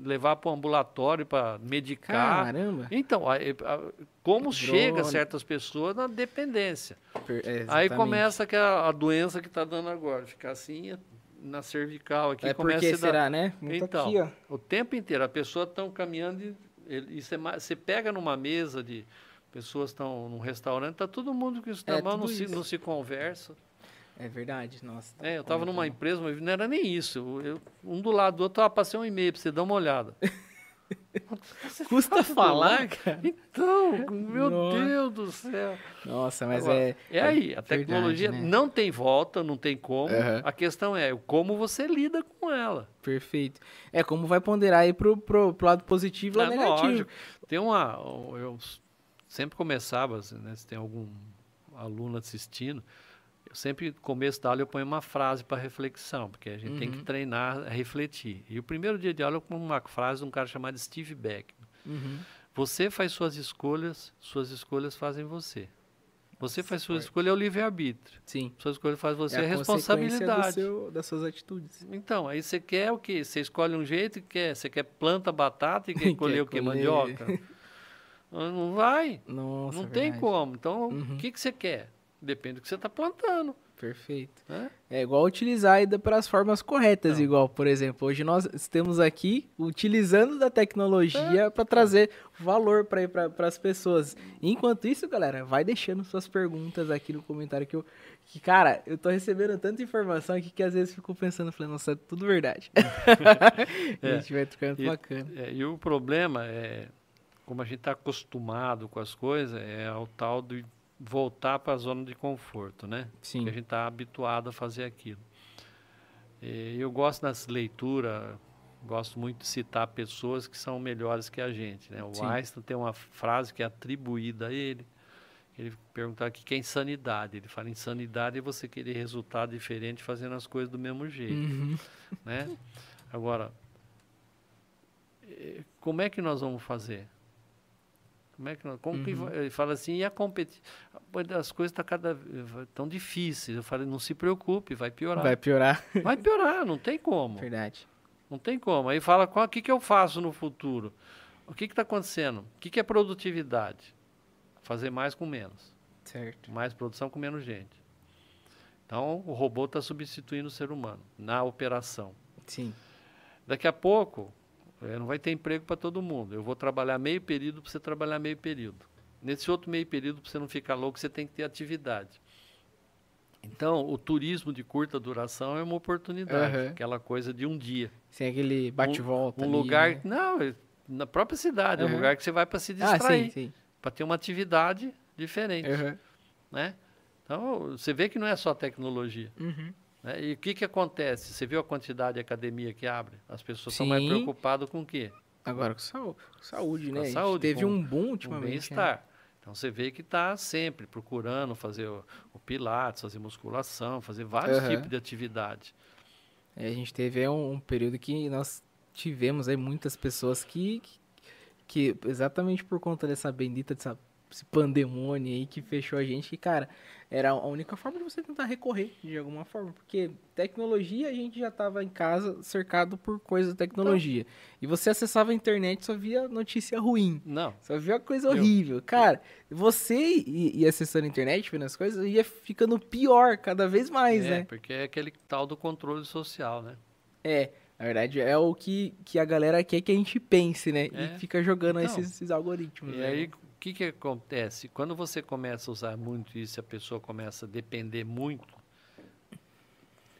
levar para o ambulatório para medicar. Caramba! Então, a, a, como Drone. chega certas pessoas na dependência. É, Aí começa que a, a doença que está dando agora, ficar assim na cervical aqui. É começa porque será, né? Muito então, aqui, o tempo inteiro, a pessoa está caminhando e ele, isso é, você pega numa mesa de pessoas estão num restaurante, tá todo mundo com isso na é, mão, não se, não se conversa. É verdade, nossa. Tá é, eu estava numa empresa, mas não era nem isso. Eu, um do lado do outro, eu passei um e-mail para você dar uma olhada. (laughs) Custa falar, cara. Então, meu Nossa. Deus do céu. Nossa, mas Agora, é. É aí, a tecnologia verdade, né? não tem volta, não tem como. Uhum. A questão é como você lida com ela. Perfeito. É como vai ponderar aí pro, pro, pro lado positivo e é, negativo. Lógico. Tem uma. Eu sempre começava, né, se tem algum aluno assistindo, eu sempre, começo da aula, eu ponho uma frase para reflexão, porque a gente uhum. tem que uhum. treinar a refletir. E o primeiro dia de aula eu ponho uma frase de um cara chamado Steve Beck. Uhum. Você faz suas escolhas, suas escolhas fazem você. Você faz sua escolha é o livre-arbítrio. Sim. Sua escolha faz você é a, a responsabilidade. Seu, das suas atitudes. Então, aí você quer o quê? Você escolhe um jeito e quer. Você quer planta batata e quer (laughs) colher o quê? Mandioca? (laughs) Não vai. Nossa, Não tem como. Então, uhum. o que, que você quer? Depende do que você está plantando. Perfeito. É? é igual utilizar ainda para as formas corretas, Não. igual, por exemplo, hoje nós estamos aqui utilizando da tecnologia é. para trazer valor para as pessoas. Enquanto isso, galera, vai deixando suas perguntas aqui no comentário que eu que cara, eu tô recebendo tanta informação aqui que às vezes fico pensando, falando, nossa, é tudo verdade. (laughs) é. A gente vai trocando e, bacana. É, e o problema é como a gente está acostumado com as coisas, é o tal do voltar para a zona de conforto, né? Sim. Porque a gente está habituado a fazer aquilo. E eu gosto das leituras, gosto muito de citar pessoas que são melhores que a gente, né? O Sim. Einstein tem uma frase que é atribuída a ele, ele perguntar o que é insanidade. Ele fala insanidade é você querer resultado diferente fazendo as coisas do mesmo jeito, uhum. né? Agora, eh, como é que nós vamos fazer? Como é que não, como uhum. que ele fala assim, e a competição? As coisas estão tá cada tão difíceis. Eu falei, não se preocupe, vai piorar. Vai piorar. (laughs) Vai piorar, não tem como. Verdade. Não tem como. Aí fala, o que, que eu faço no futuro? O que está acontecendo? O que, que é produtividade? Fazer mais com menos. Certo. Mais produção com menos gente. Então, o robô está substituindo o ser humano na operação. Sim. Daqui a pouco, é, não vai ter emprego para todo mundo. Eu vou trabalhar meio período para você trabalhar meio período. Nesse outro meio período, para você não ficar louco, você tem que ter atividade. Então, o turismo de curta duração é uma oportunidade, uhum. aquela coisa de um dia. Sem aquele bate-volta. Um, um lugar. Né? Não, é na própria cidade, uhum. é um lugar que você vai para se distrair. Ah, para ter uma atividade diferente. Uhum. Né? Então, você vê que não é só tecnologia. Uhum. Né? E o que, que acontece? Você viu a quantidade de academia que abre? As pessoas estão mais preocupadas com o quê? Agora com saúde, saúde com né? saúde, teve um boom ultimamente. Bem-estar. Né? Então você vê que está sempre procurando fazer o, o, pilates, fazer musculação, fazer vários uhum. tipos de atividade. É, a gente teve um, um, período que nós tivemos aí muitas pessoas que, que, que exatamente por conta dessa bendita dessa esse pandemônio aí que fechou a gente, que, cara, era a única forma de você tentar recorrer de alguma forma, porque tecnologia a gente já estava em casa cercado por coisas de tecnologia. Então, e você acessava a internet só via notícia ruim. Não. Só via coisa eu, horrível. Cara, você ia acessando a internet, vendo as coisas, ia ficando pior cada vez mais, é, né? porque é aquele tal do controle social, né? É. Na verdade, é o que, que a galera quer que a gente pense, né? É. E fica jogando então, esses, esses, algoritmos. E né? aí, que, que acontece? Quando você começa a usar muito isso, a pessoa começa a depender muito,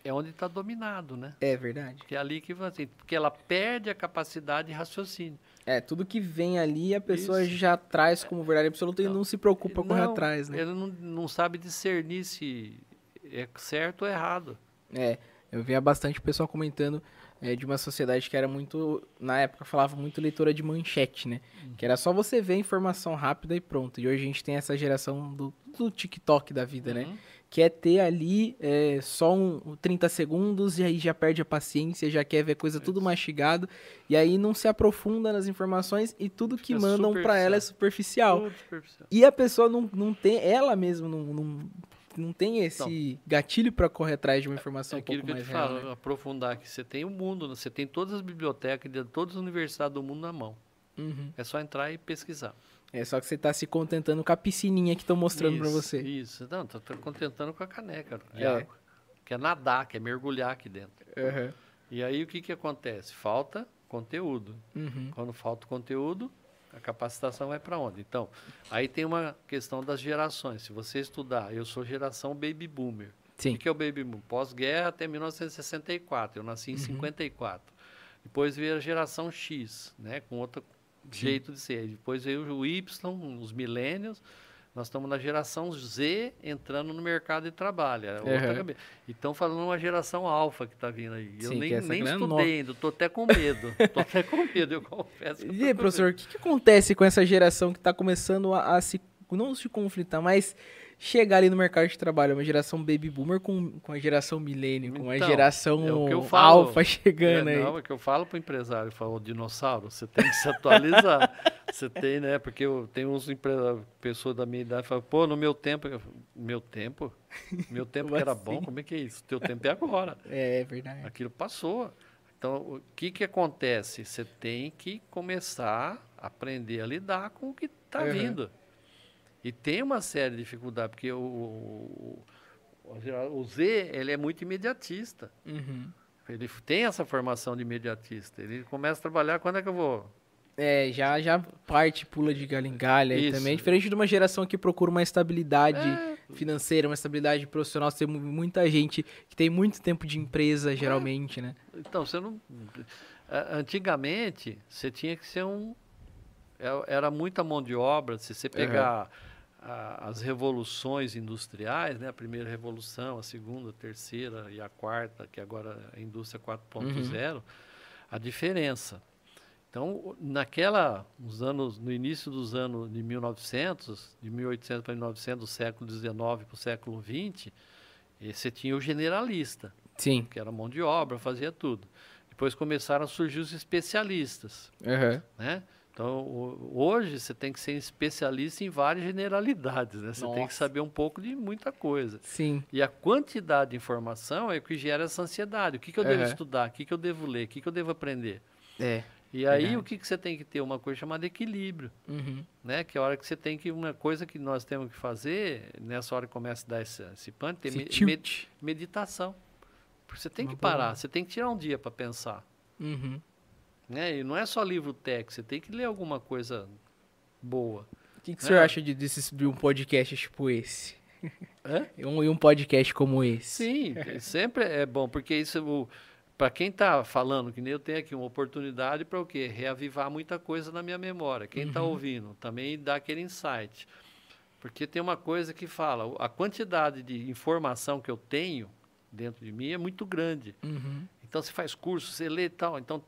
é onde está dominado, né? É verdade. Que é ali que assim, porque ela perde a capacidade de raciocínio. É, tudo que vem ali a pessoa Isso. já traz como verdade absoluta não, e não se preocupa com correr atrás, né? Ele não, não sabe discernir se é certo ou errado. É, eu via bastante pessoal comentando é, de uma sociedade que era muito, na época falava muito leitora de manchete, né? Uhum. Que era só você ver informação rápida e pronto. E hoje a gente tem essa geração do, do TikTok da vida, né? uhum. né? Que é ter ali é, só um, 30 segundos e aí já perde a paciência, já quer ver coisa tudo mastigado. E aí não se aprofunda nas informações e tudo que é mandam para ela é superficial. superficial. E a pessoa não, não tem, ela mesma não, não não tem esse gatilho para correr atrás de uma informação é um pouco mais que eu te real, falo, né? aprofundar que você tem o mundo, você tem todas as bibliotecas de todas as universidades do mundo na mão. Uhum. É só entrar e pesquisar. É só que você está se contentando com a piscininha que estão mostrando para você. Isso, não, tô, tô contentando com a caneca de é. água. Que é nadar, que é mergulhar aqui dentro. Uhum. E aí o que, que acontece? Falta conteúdo. Uhum. Quando falta conteúdo, a capacitação vai para onde? Então, aí tem uma questão das gerações. Se você estudar, eu sou geração baby boomer. Sim. O que é o baby boomer? Pós-guerra até 1964. Eu nasci em uhum. 54. Depois veio a geração X, né, com outro Sim. jeito de ser. Depois veio o Y, os millennials nós estamos na geração Z entrando no mercado de trabalho. É uhum. E estão falando uma geração alfa que está vindo aí. Eu Sim, nem, nem estudei ainda, estou até com medo. Estou até com (laughs) medo, eu confesso. E aí, professor, o que, que, acontece com essa geração que está começando a, a se, não se conflitar, mas chegar ali no mercado de trabalho, uma geração baby boomer com, com a geração milênio, com então, a geração é alfa chegando é, aí. Não, é que eu falo para o empresário, eu falo, dinossauro, você tem que se atualizar. (laughs) você tem, né? Porque eu tenho uns pessoas da minha idade que falam, pô, no meu tempo, meu tempo? Meu (laughs) tempo que era assim? bom, como é que é isso? Teu tempo é agora. (laughs) É, é verdade. Aquilo passou. Então, o que que acontece? Você tem que começar a aprender a lidar com o que está uhum. vindo. E tem uma série de dificuldades, porque o, o, o Z ele é muito imediatista. Uhum. Ele tem essa formação de imediatista. Ele começa a trabalhar, quando é que eu vou? É, já, já parte, pula de galho em galho aí também. Diferente de uma geração que procura uma estabilidade é. financeira, uma estabilidade profissional. Tem muita gente que tem muito tempo de empresa, é. geralmente, é. né? Então, você não... Antigamente, você tinha que ser um... É, era muita mão de obra. Se você pegar... Uhum a, as revoluções industriais, né? a primeira revolução, a segunda, a terceira e a quarta, que agora é a indústria 4.0, uhum. a diferença. Então, naquela, nos anos, no início dos anos de 1900, de 1800 para 1900, do século XIX para o século XX, você tinha o generalista, Sim. que era mão de obra, fazia tudo. Depois começaram a surgir os especialistas, uhum. né? Então, hoje você tem que ser especialista em várias generalidades, né? Você Nossa. tem que saber um pouco de muita coisa. Sim. E a quantidade de informação é o que gera essa ansiedade. O que, que eu uhum. devo estudar? O que, que eu devo ler? O que, que eu devo aprender? É. E aí, o que, que você tem que ter? Uma coisa chamada equilíbrio. Uhum. Né? Que é a hora que você tem que... Uma coisa que nós temos que fazer, nessa hora que começa a dar esse, esse pânico, ter me, med, meditação. Porque você tem Uma que parar, boa. você tem que tirar um dia para pensar. Uhum. Né? E não é só livro técnico, você tem que ler alguma coisa boa. O que, que né? o senhor acha de, de um podcast tipo esse? (laughs) E um, um podcast como esse? Sim, sempre é bom, porque isso, para quem está falando, que nem eu tenho aqui uma oportunidade para o quê? Reavivar muita coisa na minha memória. Quem está uhum. ouvindo também dá aquele insight. Porque tem uma coisa que fala, a quantidade de informação que eu tenho dentro de mim é muito grande. Uhum. Então, você faz curso, você lê e tal. Então,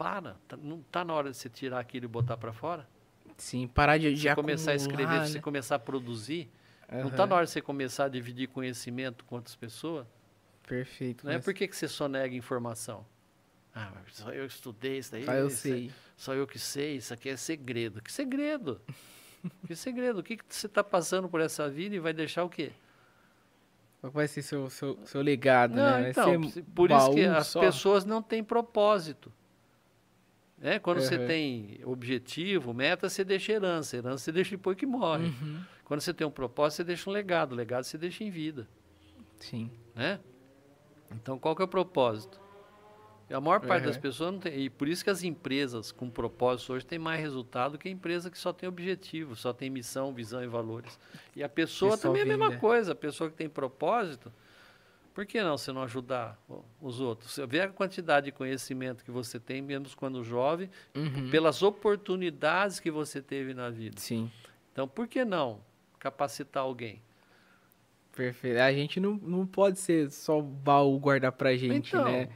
para. Tá, não está na hora de você tirar aquilo e botar para fora? Sim, parar de, de você começar a escrever, né? você começar a produzir. Uhum. Não está na hora de você começar a dividir conhecimento com outras pessoas? Perfeito. Não é mas... é por que, que você só nega informação? Ah, só eu estudei isso daí. Só eu sei. É, só eu que sei, isso aqui é segredo. Que segredo? (laughs) que segredo? O que, que você está passando por essa vida e vai deixar o quê? Qual vai ser seu, seu, seu legado, não, né? Então, por isso que as só. pessoas não têm propósito. Né? Quando uhum. você tem objetivo, meta, você deixa herança. Herança você deixa depois que morre. Uhum. Quando você tem um propósito, você deixa um legado. legado você deixa em vida. Sim. Né? Então, qual que é o propósito? A maior parte uhum. das pessoas não tem. E por isso que as empresas com propósito hoje têm mais resultado que a empresa que só tem objetivo, só tem missão, visão e valores. E a pessoa também é a mesma coisa. A pessoa que tem propósito, Por que não você não ajudar os outros? Você vê a quantidade de conhecimento que você tem, mesmo quando jovem, uhum. pelas oportunidades que você teve na vida. Sim. Então, por que não capacitar alguém? Perfeito. A gente não, não pode ser só baú guardar pra gente, então, né?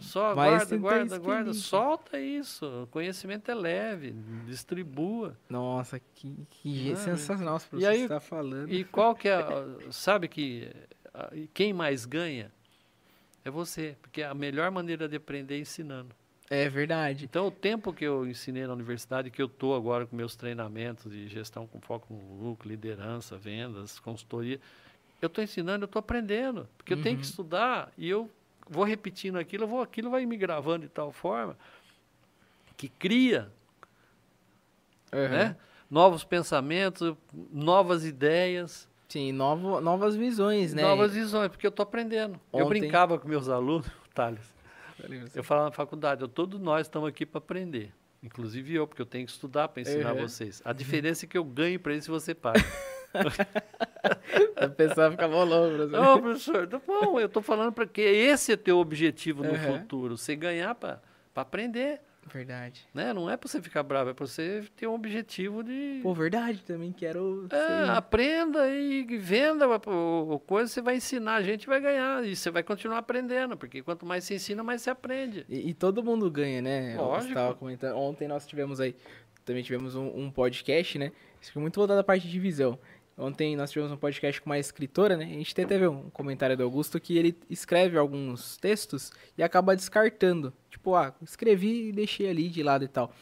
Só Mas guarda, guarda, guarda, solta isso. O conhecimento é leve, distribua. Nossa, que, que ah, sensacional que você está falando. E qual que é, (laughs) sabe que quem mais ganha é você, porque a melhor maneira de aprender é ensinando. É verdade. Então, o tempo que eu ensinei na universidade, que eu estou agora com meus treinamentos de gestão com foco no lucro, liderança, vendas, consultoria, eu estou ensinando, eu estou aprendendo, porque uhum. eu tenho que uhum. estudar e eu vou repetindo aquilo, vou, aquilo vai me gravando de tal forma que cria uhum. né? novos pensamentos, novas ideias. Sim, novo, novas visões, né? Novas visões, porque eu estou aprendendo. Ontem... Eu brincava com meus alunos, (laughs) Thales. Eu falava na faculdade, eu, todos nós estamos aqui para aprender. Inclusive eu, porque eu tenho que estudar para ensinar uhum. vocês. A diferença é que eu ganho para isso se você paga. (laughs) a pessoa fica louco, professor. Não, professor, tá bom, eu estou falando para que esse é teu objetivo no uhum. futuro, você ganhar para aprender. Verdade. Né? Não é para você ficar bravo, é para você ter um objetivo de. Pô, verdade, também quero. É, aprenda e venda o, coisa, você vai ensinar, a gente vai ganhar. E você vai continuar aprendendo, porque quanto mais se ensina, mais você aprende. E, e todo mundo ganha, né? Lógico. Eu comentando. Ontem nós tivemos aí, também tivemos um, um podcast, né? Isso foi muito voltado à parte de visão. Ontem nós tivemos um podcast com uma escritora, né? A gente até teve um comentário do Augusto que ele escreve alguns textos e acaba descartando. Tipo, ah, escrevi e deixei ali de lado e tal.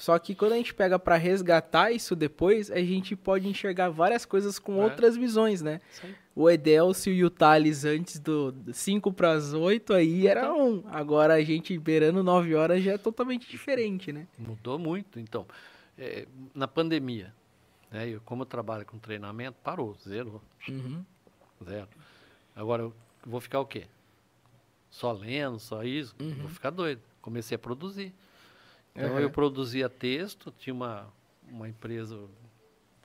Só que quando a gente pega para resgatar isso depois, a gente pode enxergar várias coisas com é. outras visões, né? Sim. O Edelcio e o Thales antes do 5 para as 8 aí era então. um. Agora a gente beirando 9 horas já é totalmente diferente, né? Mudou muito. Então, é, na pandemia, né? Eu, como eu trabalho com treinamento, parou, zerou. Uhum. Zero. Agora, eu vou ficar o quê? Só lendo, só isso? Uhum. Vou ficar doido. Comecei a produzir. Então, uhum. eu produzia texto, tinha uma, uma empresa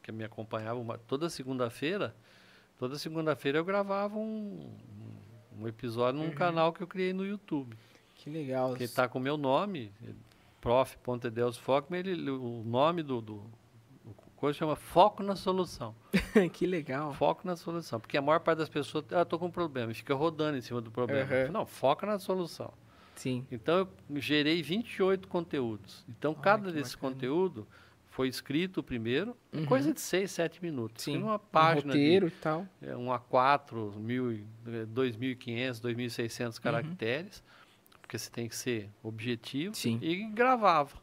que me acompanhava uma, toda segunda-feira. Toda segunda-feira eu gravava um, um episódio num uhum. canal que eu criei no YouTube. Que legal. Que está com o meu nome, prof.edeus Fockman, ele, o nome do, do coisa chama foco na solução. (laughs) que legal. Foco na solução. Porque a maior parte das pessoas, ah, estou com um problema, e fica rodando em cima do problema. Uhum. Não, foca na solução. Sim. Então, eu gerei 28 conteúdos. Então, oh, cada desse bacana. conteúdo foi escrito primeiro, uhum. coisa de 6, 7 minutos. Sim. Uma página. Um roteiro de, e tal. É, um A4, mil, 2.500, 2.600 uhum. caracteres, uhum. porque você tem que ser objetivo. Sim. E gravava.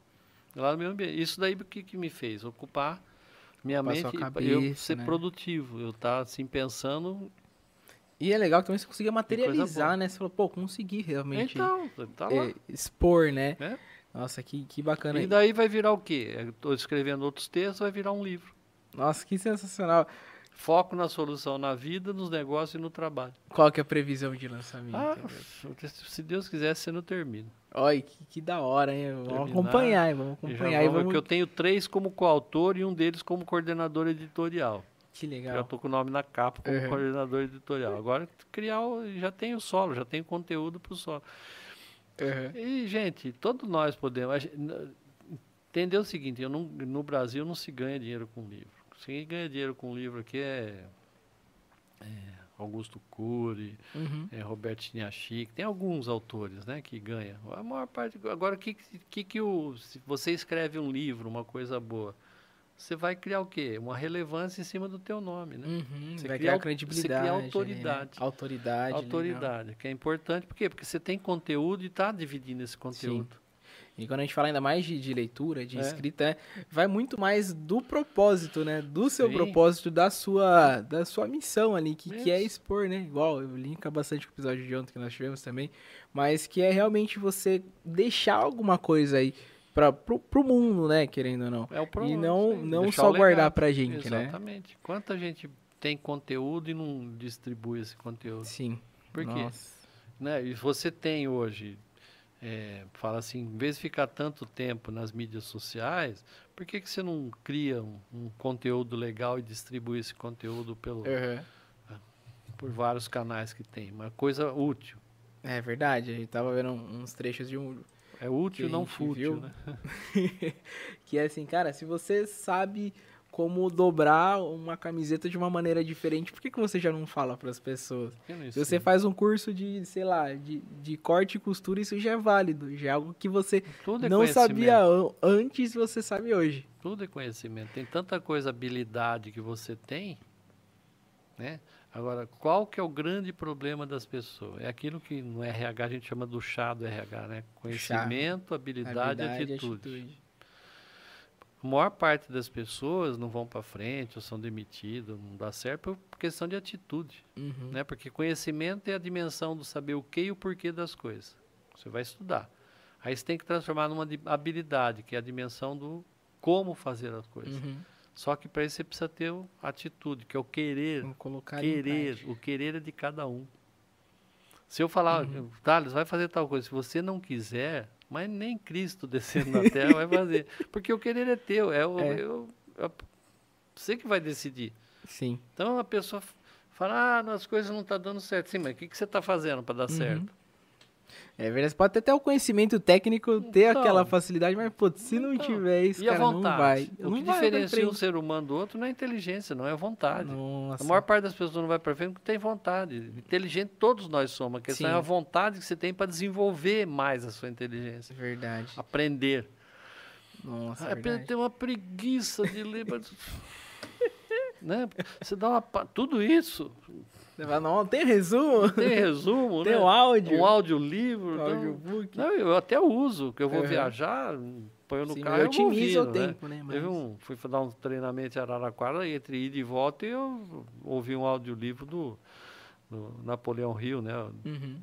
Lá no meu ambiente. Isso daí o que, que me fez? Ocupar minha mente, cabeça, eu ser né? produtivo, eu estar tá, assim pensando. E é legal que também você conseguia materializar, né? Você falou, pô, consegui realmente então, tá. É, expor, né? É? Nossa, que, que bacana. E daí vai virar o quê? Estou escrevendo outros textos, vai virar um livro. Nossa, que sensacional. Foco na solução na vida, nos negócios e no trabalho. Qual que é a previsão de lançamento? Ah, se Deus quiser, você não termina. Olha, que, que da hora, hein? Vamos Terminar, acompanhar, hein? Vamos acompanhar. Vamos, vamos... eu tenho três como coautor e um deles como coordenador editorial. Que legal. Já estou com o nome na capa como uhum. coordenador editorial. Agora, criar, já tem o solo, já tem conteúdo para o solo. Uhum. E, gente, todos nós podemos... Entender o seguinte, eu não, no Brasil não se ganha dinheiro com livro. Quem ganha dinheiro com livro aqui é, é Augusto Cury, uhum. é Roberto Chiniachik, tem alguns autores, né, que ganham. A maior parte. Agora, que que que o se você escreve um livro, uma coisa boa, você vai criar o quê? Uma relevância em cima do teu nome, né? Uhum, você vai cria, criar credibilidade. Você cria autoridade. Né? Autoridade. Autoridade, legal. que é importante. Por quê? Porque você tem conteúdo e está dividindo esse conteúdo. Sim. E quando a gente fala ainda mais de, de leitura, de é. escrita, é, vai muito mais do propósito, né? Do seu Sim. propósito, da sua, da sua missão ali, que, que é expor, né? Igual, eu linka bastante com o episódio de ontem que nós tivemos também, mas que é realmente você deixar alguma coisa aí para pro, pro mundo, né? Querendo ou não. É o pro, e não, não só guardar pra gente, Exatamente. né? Exatamente. Quanta gente tem conteúdo e não distribui esse conteúdo? Sim. Por quê? Né? E você tem hoje é, fala assim, em vez de ficar tanto tempo nas mídias sociais, por que, que você não cria um, um conteúdo legal e distribui esse conteúdo pelo, uhum. por vários canais que tem. Uma coisa útil. É verdade, a gente tava vendo uns trechos de um. É útil, não fútil, né? (laughs) que é assim, cara, se você sabe como dobrar uma camiseta de uma maneira diferente, por que, que você já não fala para as pessoas? Se você faz um curso de, sei lá, de, de corte e costura, isso já é válido, já é algo que você é não sabia antes, você sabe hoje. Tudo é conhecimento. Tem tanta coisa, habilidade que você tem, né? Agora, qual que é o grande problema das pessoas? É aquilo que no RH a gente chama do chá do RH, né? Conhecimento, chá. habilidade, habilidade atitude. atitude. A maior parte das pessoas não vão para frente ou são demitidos, não dá certo por questão de atitude, uhum. né? Porque conhecimento é a dimensão do saber o que e o porquê das coisas. Você vai estudar. Aí você tem que transformar numa habilidade, que é a dimensão do como fazer as coisas. Uhum. Só que para isso você precisa ter atitude, que é o querer. Querer, o querer é de cada um. Se eu falar, uhum. Thales, vai fazer tal coisa, se você não quiser, mas nem Cristo descendo na terra vai fazer. (laughs) Porque o querer é teu, é, o, é. Eu, é você que vai decidir. Sim. Então a pessoa fala, ah, as coisas não estão tá dando certo. Sim, mas o que, que você está fazendo para dar uhum. certo? É verdade, você pode ter até o conhecimento técnico, ter então, aquela facilidade, mas, pô, se não então, tiver isso, cara, não vai. O não que vai diferencia um ser humano do outro não é inteligência, não é vontade. Nossa. A maior parte das pessoas não vai para frente porque tem vontade. Inteligente todos nós somos. A questão Sim. é a vontade que você tem para desenvolver mais a sua inteligência. Verdade. Aprender. Nossa, é tem uma preguiça de ler. (laughs) né? Você dá uma... Tudo isso não, tem resumo? Tem resumo, (laughs) tem né? um áudio. Um audiolivro. Um audiobook. Então, não, eu até uso, que eu vou uhum. viajar, ponho no Sim, carro eu otimizo o né? tempo, né? Mas... um, fui dar um treinamento em Araraquara, entre ida e volta, e eu ouvi um audiolivro do, do Napoleão Rio, né? Uhum.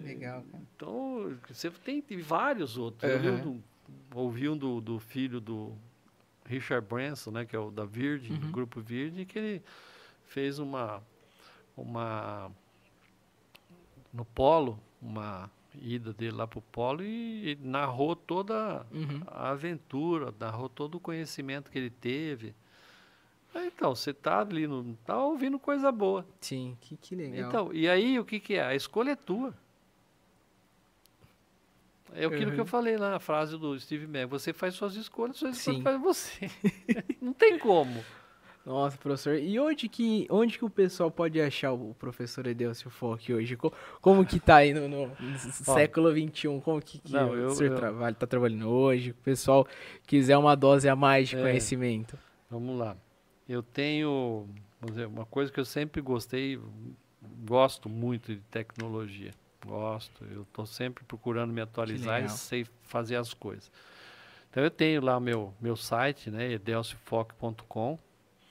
Legal, cara. Então, você tem, tem vários outros. Uhum. Eu do, ouvi um do, do filho do Richard Branson, né? Que é o da Virgin, do uhum. grupo Virgin, que ele fez uma uma no polo, uma ida dele lá para o polo e, e, narrou toda uhum. a aventura, narrou todo o conhecimento que ele teve. Então, você está ali, no, tá ouvindo coisa boa. Sim, que, que legal. Então, e aí o que, que é? A escolha é tua. É aquilo uhum. que eu falei lá na frase do Steve Mac. Você faz suas escolhas, suas escolhas faz você. (laughs) Não tem como. Nossa, professor. E onde que, onde que o pessoal pode achar o professor Edelcio Foque hoje? Como, como que tá aí no, no (laughs) século XXI? Como que, que não, o eu, senhor eu... trabalha, tá trabalhando hoje? O pessoal quiser uma dose a mais de é, conhecimento. Vamos lá. Eu tenho, dizer, uma coisa que eu sempre gostei, gosto muito de tecnologia. Gosto. Eu estou sempre procurando me atualizar e sei fazer as coisas. Então eu tenho lá meu meu site, né, edelciofoque.com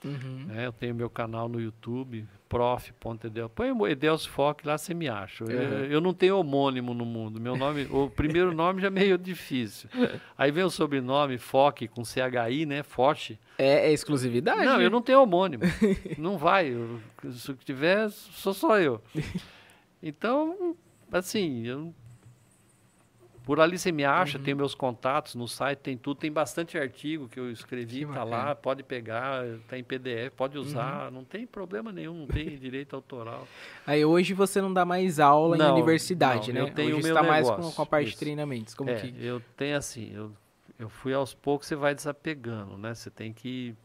Uhum. Né? Eu tenho meu canal no YouTube, prof.edel. Põe o Edelcio Foque lá, você me acha. Uhum. Eu, eu, não tenho homônimo no mundo. Meu nome, o primeiro nome já é meio difícil. Aí vem o sobrenome, Foque, com CHI, né? Forte. É, é exclusividade? Não, eu não tenho homônimo. (laughs) não vai. Eu, se tiver, sou só eu. Então, assim, eu por ali você me acha, uhum. tem meus contatos no site, tem tudo, tem bastante artigo que eu escrevi, que tá lá, pode pegar, tá em PDF, pode uhum. usar, uhum. não tem problema nenhum, não tem (laughs) direito autoral. Aí hoje você não dá mais aula não, em universidade, não, né? Eu tenho hoje o meu está mais com, com, a parte Isso. de treinamentos, como é, que... eu tenho assim, eu, eu fui aos poucos, você vai desapegando, né? Você tem que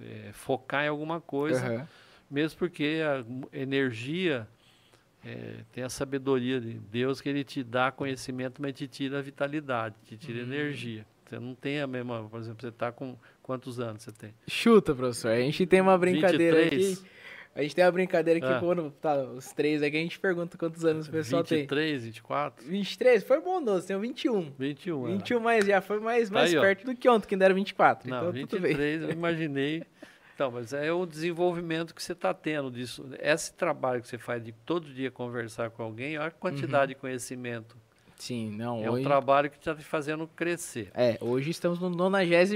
é, focar em alguma coisa, uhum. mesmo porque a energia é, tem a sabedoria de Deus que ele te dá conhecimento, mas te tira a vitalidade, te tira uhum. energia. Você não tem a mesma, por exemplo, você está com quantos anos você tem? Chuta, professor. A gente tem uma brincadeira 23. aqui. A gente tem uma brincadeira aqui, ah. quando tá os três aqui, a gente pergunta quantos anos o pessoal 23, tem. 23, 24? 23, foi bom, doce, tem 21. 21, 21, é. mas já foi mais, mais tá aí, perto ó. do que ontem, que ainda era 24. Não, então, 23, eu imaginei. (laughs) Então, mas é o desenvolvimento que você está tendo disso. Esse trabalho que você faz de todo dia conversar com alguém, olha a quantidade uhum. de conhecimento. Sim, não. É hoje... um trabalho que está te fazendo crescer. É, hoje estamos no 96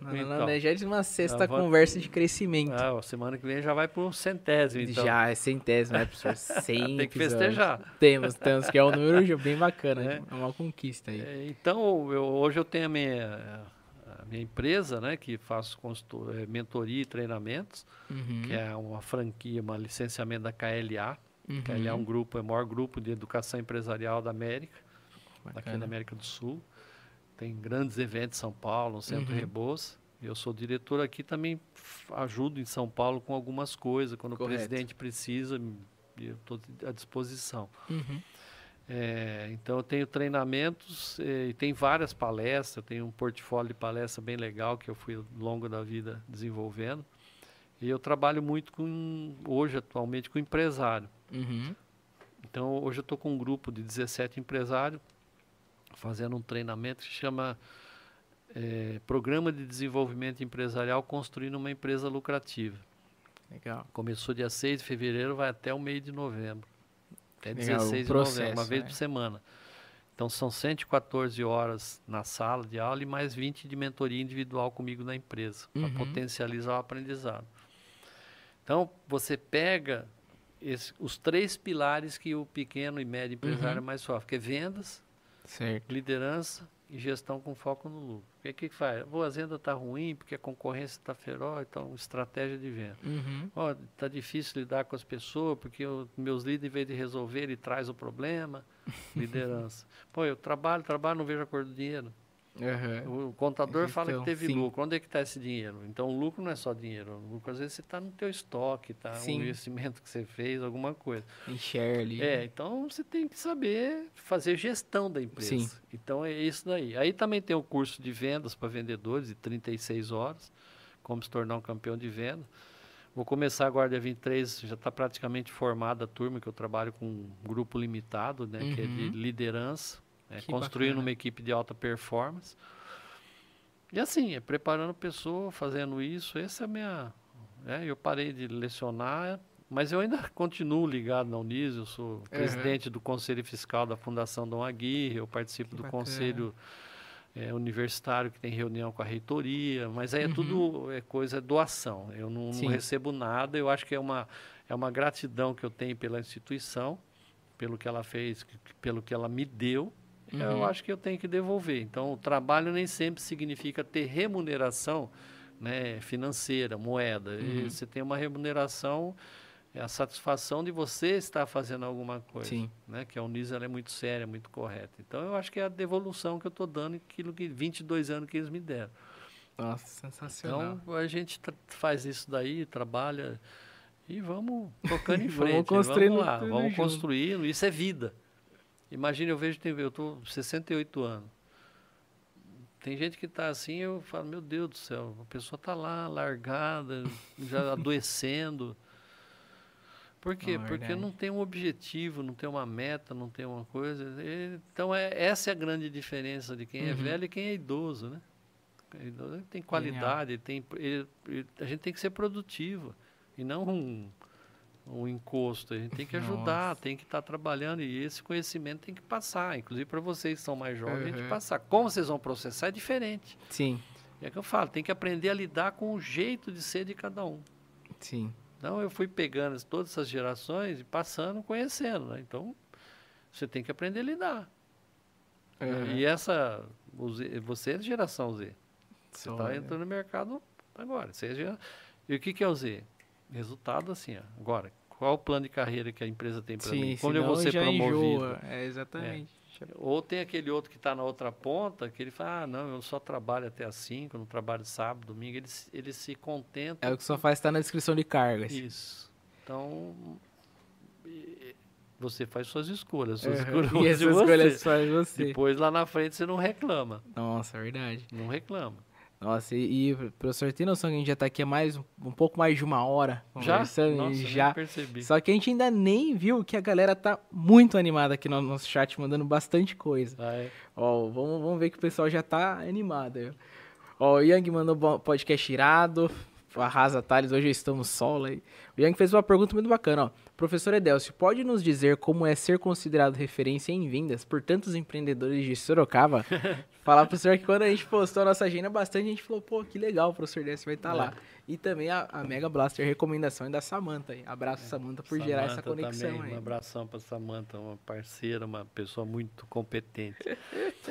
na então, 96 vou... conversa de crescimento. Ah, semana que vem já vai para o centésimo, então. Já, é centésimo, né, professor? 100 (laughs) Tem que festejar. Temos, temos, que é um número bem bacana, é, é uma conquista aí. É, então, eu, hoje eu tenho a minha minha empresa, né, que faço consultor, é, mentoria e treinamentos, uhum. que é uma franquia, uma licenciamento da KLA. Uhum. KLA é um grupo, é o maior grupo de educação empresarial da América, Bacana. aqui da América do Sul. Tem grandes eventos em São Paulo, no Centro uhum. Rebouça. Eu sou diretor aqui, também ajudo em São Paulo com algumas coisas. Quando Correto. o presidente precisa, eu estou à disposição. Uhum. É, então eu tenho treinamentos é, e tem várias palestras, tenho um portfólio de palestra bem legal que eu fui ao longo da vida desenvolvendo. E eu trabalho muito com, hoje atualmente, com empresário. Uhum. Então hoje eu estou com um grupo de 17 empresários fazendo um treinamento que chama é, Programa de Desenvolvimento Empresarial Construindo uma Empresa Lucrativa. Legal. Começou dia 6 de fevereiro, vai até o meio de novembro. Até Legal, 16 processo, de novembro, uma vez né? por semana. Então são 114 horas na sala de aula e mais 20 de mentoria individual comigo na empresa, uhum. para potencializar o aprendizado. Então você pega esse, os três pilares que o pequeno e médio empresário uhum. mais sofre, que é vendas, certo. liderança e gestão com foco no lucro. O que, que faz? Pô, a venda está ruim porque a concorrência está feroz, então estratégia de venda. Está uhum. oh, difícil lidar com as pessoas porque os meus líderes, em vez de resolver, ele traz o problema. (laughs) Liderança. Pô, eu trabalho, trabalho, não vejo a cor do dinheiro. Uhum. O contador então, fala que teve sim. lucro. Onde é que está esse dinheiro? Então, o lucro não é só dinheiro. O lucro, às vezes, você está no teu estoque, está um investimento que você fez, alguma coisa. Enxerga ali. É, então você tem que saber fazer gestão da empresa. Sim. Então, é isso daí. Aí também tem o curso de vendas para vendedores, de 36 horas, como se tornar um campeão de venda. Vou começar agora dia 23, já está praticamente formada a turma, que eu trabalho com um grupo limitado, né, uhum. que é de uhum. liderança é, construindo bacana. uma equipe de alta performance. E assim, é preparando pessoa, fazendo isso. Essa é a minha. É, eu parei de lecionar, mas eu ainda continuo ligado na Unis. Eu sou uhum. presidente do Conselho Fiscal da Fundação Dom Aguirre, eu participo que do bacana. Conselho é, Universitário, que tem reunião com a reitoria, mas aí é uhum. tudo é coisa doação. Eu não, não, recebo nada, eu acho que é uma, é uma gratidão que eu tenho pela instituição, pelo que ela fez, pelo que ela me deu uhum. eu acho que eu tenho que devolver. Então, o trabalho nem sempre significa ter remuneração né, financeira, moeda. Uhum. você tem uma remuneração, é a satisfação de você estar fazendo alguma coisa. Sim. Né, que a Unis é muito séria, muito correta. Então, eu acho que é a devolução que eu estou dando aquilo que 22 anos que eles me deram. Nossa, sensacional. Então, a gente faz isso daí, trabalha e vamos tocando em (laughs) frente. vamos construindo vamos lá, vamos construindo. Isso é vida. Imagina, eu vejo, eu estou 68 anos. Tem gente que está assim, eu falo, meu Deus do céu, a pessoa está lá, largada, já (laughs) adoecendo. Por quê? Não, Porque não tem um objetivo, não tem uma meta, não tem uma coisa. Então, é, essa é a grande diferença de quem é uhum. é velho e quem é idoso, né? Ele tem qualidade, ele tem, ele, ele, a gente tem que ser produtivo e não um, o encosto. A gente tem que ajudar, Nossa. tem que estar tá trabalhando e esse conhecimento tem que passar. Inclusive para vocês que são mais jovens, uhum. passar. Como vocês vão processar é diferente. Sim. É que eu falo, tem que aprender a lidar com o jeito de ser de cada um. Sim. Então eu fui pegando todas essas gerações e passando, conhecendo. Né? Então você tem que aprender a lidar. Uhum. E essa, você é de geração Z. Você está entrando no mercado agora. Você é E o que, que é o Z? Resultado assim, ó. agora, qual o plano de carreira que a empresa tem para mim? Quando eu vou ser promovido? Enjoa. É, exatamente. É. Ou tem aquele outro que está na outra ponta, que ele fala, ah, não, eu só trabalho até as 5, não trabalho sábado, domingo, ele, ele se contenta. É o que só faz estar na descrição de cargas. Isso. Então, você faz suas escolhas. Suas uhum. (laughs) escolhas e essas escolhas faz você. Depois lá na frente você não reclama. Nossa, é verdade. Não reclama. Nossa, e, e professor, tem noção que a gente já tá aqui há mais, um pouco mais de uma hora conversando? Já? Nossa, já. percebi. Só que a gente ainda nem viu que a galera tá muito animada aqui no nosso chat, mandando bastante coisa. Ah, é. Ó, vamos, vamos ver que o pessoal já tá animado. Ó, o Yang mandou podcast irado. Arrasa Thales, hoje estamos solo aí. O Yang fez uma pergunta muito bacana, ó. Professor Edelcio, pode nos dizer como é ser considerado referência em vendas por tantos empreendedores de Sorocaba? (laughs) Falar pro senhor que quando a gente postou a nossa agenda, bastante gente falou, pô, que legal, o professor Edelcio vai estar tá é. lá. E também a, a, Mega Blaster recomendação é da Samanta. Abraço, é. Samanta, por Samantha gerar essa conexão também, aí. Um abração pra Samanta, uma parceira, uma pessoa muito competente.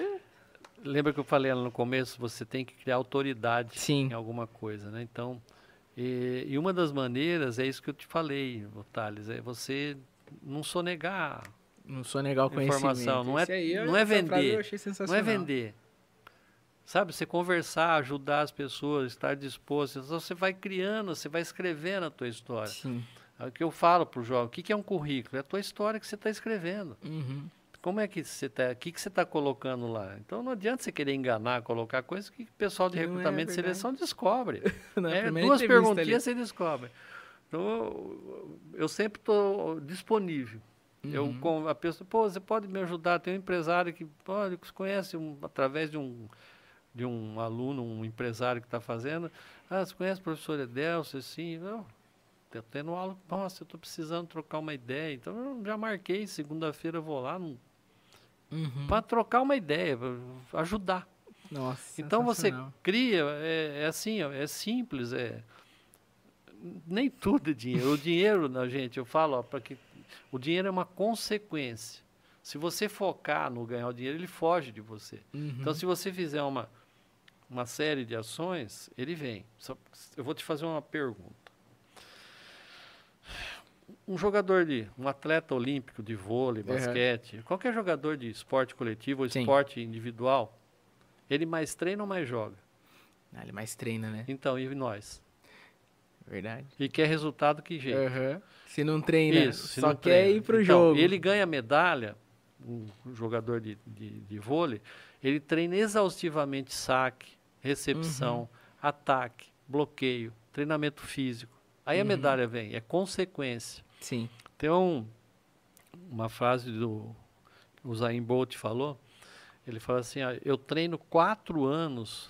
(laughs) lembra que eu falei lá no começo, você tem que criar autoridade Sim. em alguma coisa, né? Então, e, e, uma das maneiras é isso que eu te falei, Thales, é você não sonegar não sonegar o informação, não é, aí, não é vender, não é vender. Sabe, você conversar, ajudar as pessoas, estar disposto, então você vai criando, você vai escrevendo a tua história. Sim. É o que eu falo para o jovem, o que, que é um currículo? É a tua história que você está escrevendo. Uhum. Como é que você está, o que, que você está colocando lá? Então não adianta você querer enganar, colocar coisas que o pessoal de que recrutamento é e seleção descobre. (laughs) é, duas perguntinhas você descobre. Então eu, sempre estou disponível. Uhum. Eu com a pessoa, pô, você pode me ajudar? Tem um empresário que pode, que conhece um, através de um de um aluno, um empresário que está fazendo. Ah, você conhece o professor Edelcio? Sim, não. Estou tendo aula, nossa, eu estou precisando trocar uma ideia. Então eu já marquei, segunda-feira eu vou lá uhum. para trocar uma ideia, ajudar. Nossa, então você cria, é, é assim, é simples, é nem tudo é dinheiro. O dinheiro, na gente, eu falo, para que o dinheiro é uma consequência. Se você focar no ganhar o dinheiro, ele foge de você. Uhum. Então, se você fizer uma, uma série de ações, ele vem. Só, eu vou te fazer uma pergunta. Um jogador de, um atleta olímpico de vôlei, basquete, uhum. qualquer jogador de esporte coletivo ou Sim. esporte individual, ele mais treina ou mais joga? Ah, ele mais treina, né? Então, e nós? Verdade. E quer resultado que jeito? Uhum. Se não treina, Isso, só não quer treina. ir para o então, jogo. Ele ganha medalha, um jogador de, de, de vôlei, ele treina exaustivamente saque, recepção, uhum. ataque, bloqueio, treinamento físico. Aí uhum. a medalha vem, é consequência. Sim. Tem um, uma frase do o Zayn Bolt falou, ele fala assim, ah, eu treino quatro anos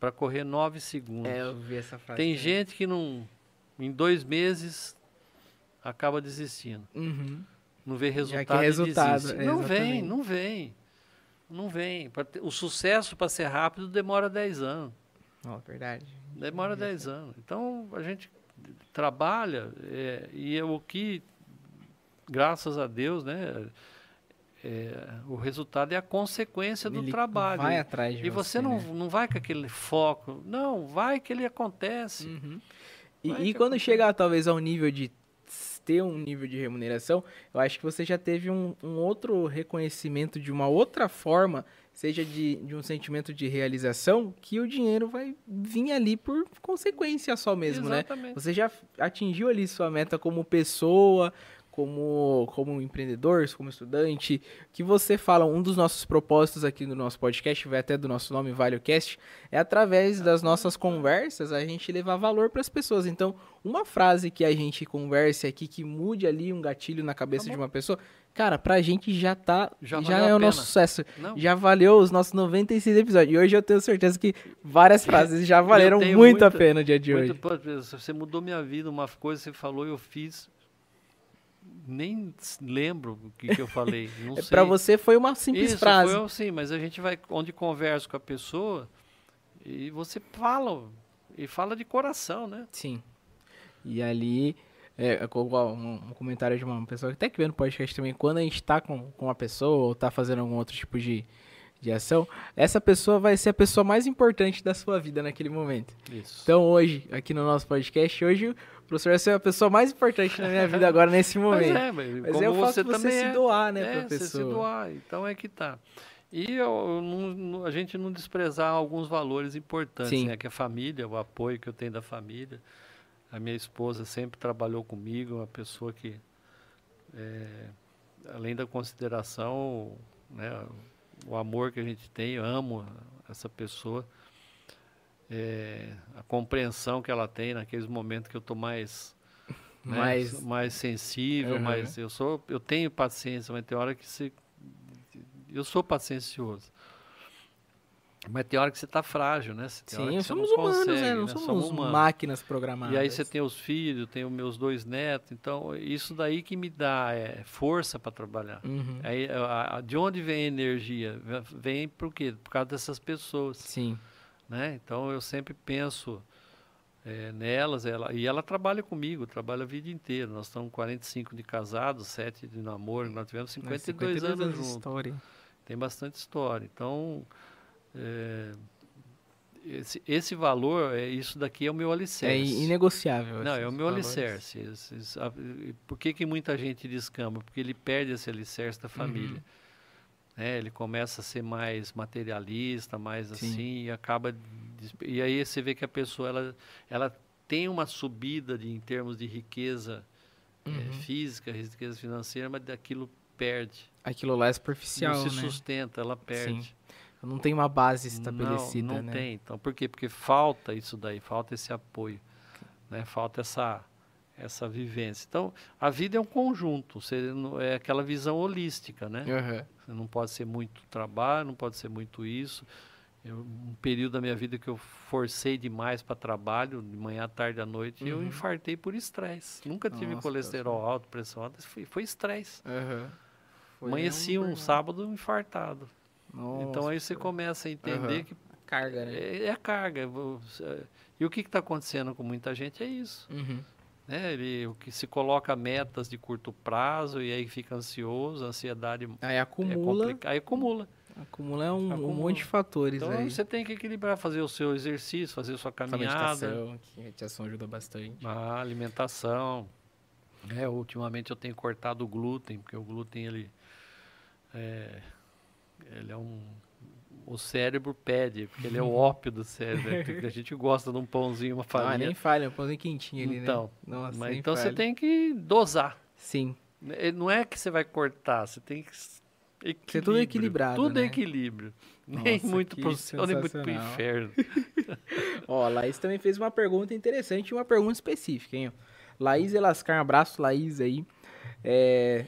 para correr nove segundos. É, eu vi essa frase. Tem gente que não, em dois meses acaba desistindo. Uhum. Não vê resultado, resultado é, Não vem, não vem. Não vem. O sucesso para ser rápido demora 10 anos. Oh, verdade. Demora 10 anos. Então a gente trabalha é, e é o que, graças a Deus, né? É, o resultado é a consequência do ele trabalho. Vai atrás de e você, você não, né? não vai com aquele foco. Não, vai que ele acontece. Uhum. E, e quando acontece. chegar talvez ao nível de ter um nível de remuneração, eu acho que você já teve um, um outro reconhecimento de uma outra forma, seja de, de, um sentimento de realização, que o dinheiro vai vir ali por consequência só mesmo, né? Exatamente. né? Você já atingiu ali sua meta como pessoa, como, como empreendedor, como estudante, que você fala, um dos nossos propósitos aqui no nosso podcast, vai até do nosso nome ValeoCast, é através das nossas conversas a gente levar valor para as pessoas. Então, uma frase que a gente converse aqui que mude ali um gatilho na cabeça tá de uma pessoa, cara, pra gente já tá, já, já é o nosso sucesso. Não. Já valeu os nossos 96 episódios. E hoje eu tenho certeza que várias frases já (laughs) valeram muito muita, a pena no dia de hoje. Você mudou minha vida, uma coisa você falou e eu fiz nem lembro o que, que eu falei. (laughs) É, Para você foi uma simples Isso, frase. Foi, sim, mas a gente vai onde conversa com a pessoa e você fala e fala de coração, né? Sim. E ali é, um, um comentário de uma pessoa que até que vê no podcast também, quando a gente está com, com uma pessoa ou está fazendo algum outro tipo de, de ação, essa pessoa vai ser a pessoa mais importante da sua vida naquele momento. Isso. Então hoje, aqui no nosso podcast, hoje o professor vai ser a pessoa mais importante na minha vida agora nesse momento. Mas é, mas, mas como é o você fato de você se é. doar, né, é, pra pessoa. Você se doar, então é que tá. E eu, não, a gente não desprezar alguns valores importantes, né, que é a família, o apoio que eu tenho da família. A minha esposa sempre trabalhou comigo, uma pessoa que, é, além da consideração, né, o amor que a gente tem, eu amo essa pessoa é, a compreensão que ela tem naqueles momentos que eu estou mais né, mais mais sensível, uhum. mais eu sou eu tenho paciência, mas tem hora que se eu sou paciencioso. Mas tem hora que você está frágil, né? Sim, somos humanos, consegue, né? Não né? somos, somos máquinas programadas. E aí você tem os filhos, tem os meus dois netos, então isso daí que me dá é, força para trabalhar. Uhum. Aí, a, a, de onde vem a energia? Vem por quê? Por causa dessas pessoas. Sim. Né? Então eu sempre penso é, nelas, ela, e ela trabalha comigo, trabalha a vida inteira. Nós estamos 45 de casados, 7 de namoro, nós tivemos 52, 52 anos juntos. História. Tem bastante história. Então, é, esse, esse valor, é, isso daqui é o meu alicerce. É inegociável. Não, é o meu valores. alicerce. Esses, a, por que, que muita gente descamba? Porque ele perde esse alicerce da família. Uhum. É, ele começa a ser mais materialista, mais Sim. assim, e acaba... E aí você vê que a pessoa, ela, ela tem uma subida de, em termos de riqueza é, uhum. é, física, riqueza financeira, mas daquilo perde. Aquilo lá é superficial, Não se né? sustenta, ela perde. Sim. Não tem uma base estabelecida, não, não né? tem. Então, por quê? Porque falta isso daí, falta esse apoio, né? Falta essa essa vivência. Então, a vida é um conjunto, você, é aquela visão holística, né? Uhum. Não pode ser muito trabalho, não pode ser muito isso. Eu, um período da minha vida que eu forcei demais para trabalho, de manhã, à tarde, à noite, uhum. eu infartei por estresse. Nunca tive Nossa, colesterol alto, pressão alta, foi estresse. Uhum. Amanheci um, um sábado infartado. Nossa, então aí você começa a entender uhum. que carga, né? é, é carga. E o que está acontecendo com muita gente é isso. Uhum. Né? Ele, o que se coloca metas de curto prazo e aí fica ansioso, ansiedade aí acumula, é aí acumula. Acumula é um, acumula. um monte de fatores então, aí. você tem que equilibrar, fazer o seu exercício, fazer a sua caminhada. A meditação, que a meditação ajuda bastante. A alimentação. É, ultimamente eu tenho cortado o glúten, porque o glúten ele é, ele é um. O cérebro pede, porque ele é o ópio do cérebro. Né? a gente gosta de um pãozinho, uma (laughs) farinha. Ah, nem falha, um pãozinho quentinho ali, então, né? Nossa, mas então falha. você tem que dosar. Sim. É, não é que você vai cortar, você tem que Ser tudo equilibrado. Tudo né? é equilíbrio. Nossa, nem muito pro céu, nem muito pro inferno. (laughs) Ó, a Laís também fez uma pergunta interessante, uma pergunta específica, hein? Laís Elascar, um abraço, Laís aí. É,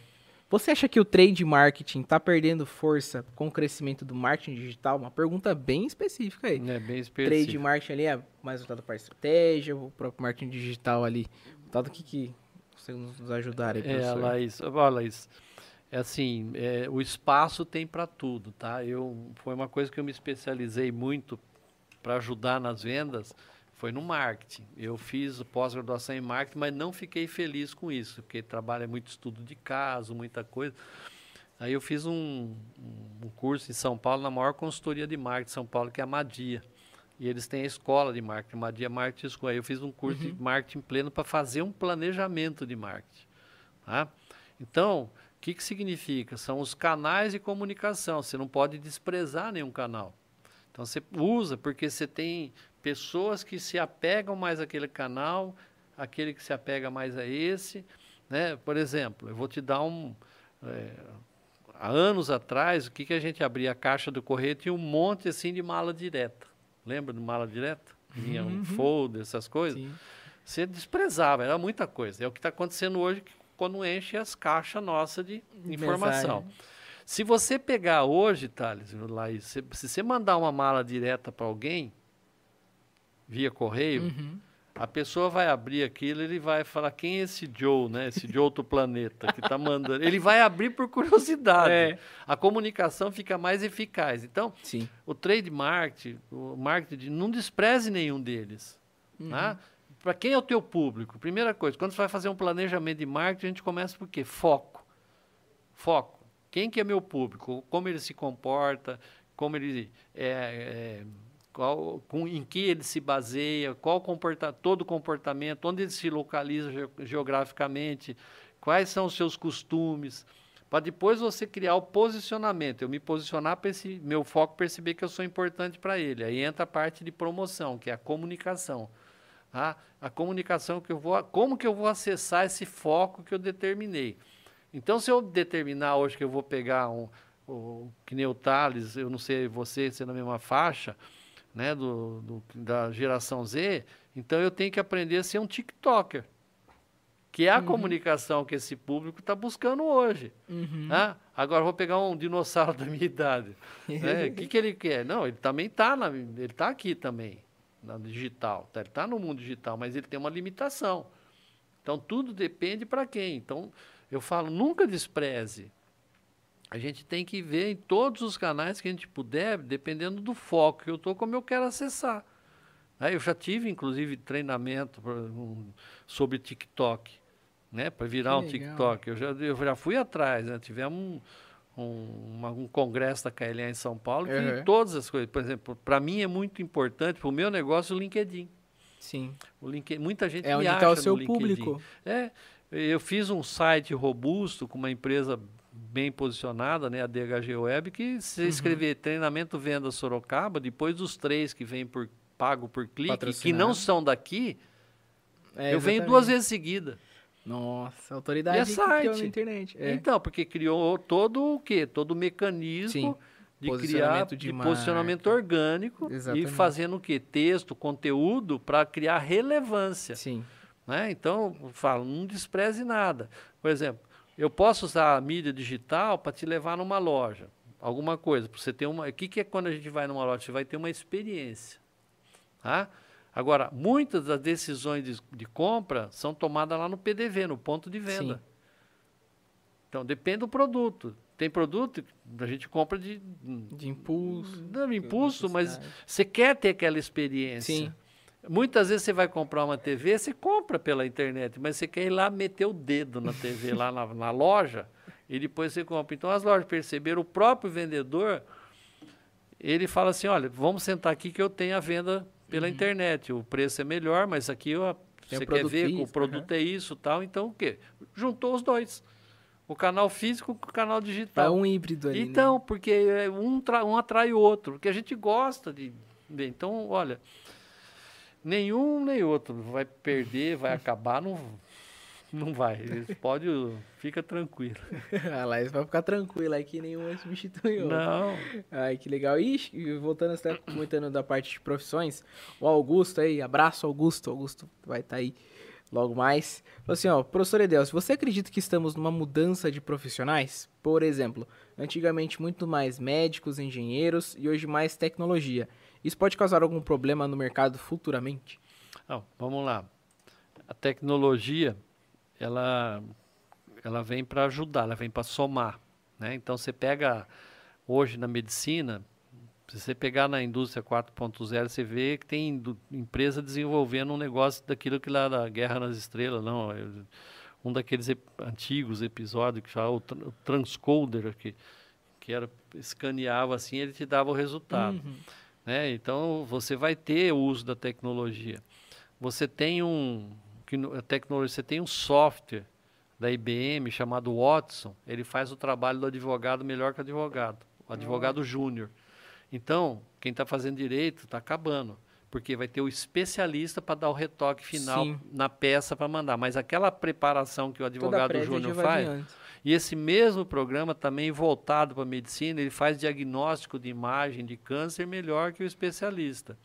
você acha que o trade marketing está perdendo força com o crescimento do marketing digital? Uma pergunta bem específica aí. É bem específica. Trade marketing ali é mais voltado para estratégia, o próprio marketing digital ali. Voltado o que, que você nos ajudar aí, professor? É, Laís, ó, Laís, é assim, é, o espaço tem para tudo, tá? Eu, foi uma coisa que eu me especializei muito para ajudar nas vendas, foi no marketing. Eu fiz pós-graduação em marketing, mas não fiquei feliz com isso, porque trabalho é muito estudo de caso, muita coisa. Aí eu fiz um, um curso em São Paulo, na maior consultoria de marketing de São Paulo, que é a Madia. E eles têm a escola de marketing, Madia Marketing School. Aí eu fiz um curso uhum. de marketing pleno para fazer um planejamento de marketing. Tá? Então, o que, que significa? São os canais de comunicação. Você não pode desprezar nenhum canal. Então você usa porque você tem pessoas que se apegam mais àquele canal, aquele que se apega mais a esse. Né? Por exemplo, eu vou te dar um. É, há anos atrás, o que, que a gente abria a caixa do correio tinha um monte assim de mala direta. Lembra de mala direta? Vinha uhum. um folder, essas coisas. Sim. Você desprezava, era muita coisa. É o que está acontecendo hoje quando enche as caixas nossas de informação. Se você pegar hoje, Thales, Laís, se, se você mandar uma mala direta para alguém, via correio, uhum. a pessoa vai abrir aquilo ele vai falar quem é esse Joe, né? Esse Joe outro planeta que está mandando. Ele vai abrir por curiosidade. É. A comunicação fica mais eficaz. Então, Sim. o trade marketing, o marketing, não despreze nenhum deles. Uhum. Né? Para quem é o teu público? Primeira coisa, quando você vai fazer um planejamento de marketing, a gente começa por quê? Foco. Foco. Quem que é meu público? Como ele se comporta? Como ele é, é qual, com, em que ele se baseia, qual comporta, todo comportamento, onde ele se localiza ge geograficamente, quais são os seus costumes, para depois você criar o posicionamento, eu me posicionar para esse meu foco perceber que eu sou importante para ele. Aí entra a parte de promoção, que é a comunicação. Tá? A comunicação que eu vou, como que eu vou acessar esse foco que eu determinei. Então, se eu determinar hoje que eu vou pegar um, o, que nem o Thales, eu não sei você, ser na mesma faixa, né, do, do, da geração Z, então eu tenho que aprender a ser um TikToker. Que é a uhum. comunicação que esse público está buscando hoje. Uhum. Né? Agora vou pegar um dinossauro (laughs) da minha idade. Né? O que, que ele quer? Não, ele também está ele está aqui também, na digital. Tá? Ele está no mundo digital, mas ele tem uma limitação. Então tudo depende para quem. Então eu falo, nunca despreze a gente tem que ver em todos os canais que a gente puder, dependendo do foco que eu estou, como eu quero acessar. Aí eu já tive, inclusive, treinamento pra, um, sobre TikTok, né? Para virar que um legal. TikTok. Eu já, eu já fui atrás, né? Tivemos um, um, uma, um congresso da KLA em São Paulo, que uhum. todas as coisas. Por exemplo, para mim é muito importante, para o meu negócio, o LinkedIn. Sim. O LinkedIn, muita gente é onde está o seu público. É, eu fiz um site robusto com uma empresa bem posicionada, né, a DHG Web, que se uhum. escrever treinamento venda Sorocaba, depois dos três que vem por pago por clique, que não são daqui, é, eu venho duas vezes seguida. Nossa, autoridade e é site. na internet. É. Então, porque criou todo o quê? Todo o mecanismo Sim. de criar de, de posicionamento orgânico Exatamente. e fazendo o quê? Texto, conteúdo para criar relevância. Sim. Né? Então, eu falo, não despreze nada. Por exemplo, eu posso usar a mídia digital para te levar numa loja, alguma coisa, para você ter uma. O que, que é quando a gente vai numa loja? Você vai ter uma experiência. Tá? Agora, muitas das decisões de, de, compra são tomadas lá no PDV, no ponto de venda. Sim. Então, depende do produto. Tem produto que a gente compra de... De impulso. Não, de impulso, mas você quer ter aquela experiência. Sim. Muitas vezes você vai comprar uma TV, você compra pela internet, mas você quer ir lá meter o dedo na TV, lá na, na loja, e depois você compra. Então, as lojas perceberam, o próprio vendedor, ele fala assim, olha, vamos sentar aqui que eu tenho a venda pela uhum. internet. O preço é melhor, mas aqui ó, você quer ver que o produto uhum. é isso tal. Então o quê? Juntou os dois. O canal físico com o canal digital. É um híbrido ali. Então, né? porque é um, um atrai o outro. Porque a gente gosta de ver. Então, olha, nenhum nem outro vai perder, vai acabar, não não vai. Eles (laughs) pode, fica tranquilo. a Laís vai ficar tranquila aí que nenhum substitui outro. Não. Ai, que legal. E voltando, você (coughs) tá comentando da parte de profissões, o Augusto aí, abraço Augusto, Augusto vai estar tá aí logo mais. Falou assim, ó, professor Edelso, você acredita que estamos numa mudança de profissionais? Por exemplo, antigamente muito mais médicos, engenheiros e hoje mais tecnologia. Isso pode causar algum problema no mercado futuramente? Não, vamos lá. A tecnologia ela, ela vem para ajudar, ela vem para somar. Né? Então, você pega hoje na medicina, se você pegar na indústria 4.0, você vê que tem empresa desenvolvendo um negócio daquilo que lá da Guerra nas Estrelas, não, é um daqueles ep antigos episódios que chamava o, tra o transcoder, que, que era, escaneava assim, ele te dava o resultado. Uhum. Né? Então, você vai ter o uso da tecnologia. Você tem um, tecnologia, você tem um software da IBM chamado Watson, ele faz o trabalho do advogado melhor que o advogado, o advogado júnior. Então, quem está fazendo direito está acabando, porque vai ter o especialista para dar o retoque final Sim. na peça para mandar. Mas aquela preparação que o advogado júnior faz, e esse mesmo programa também voltado para a medicina, ele faz diagnóstico de imagem de câncer melhor que o especialista.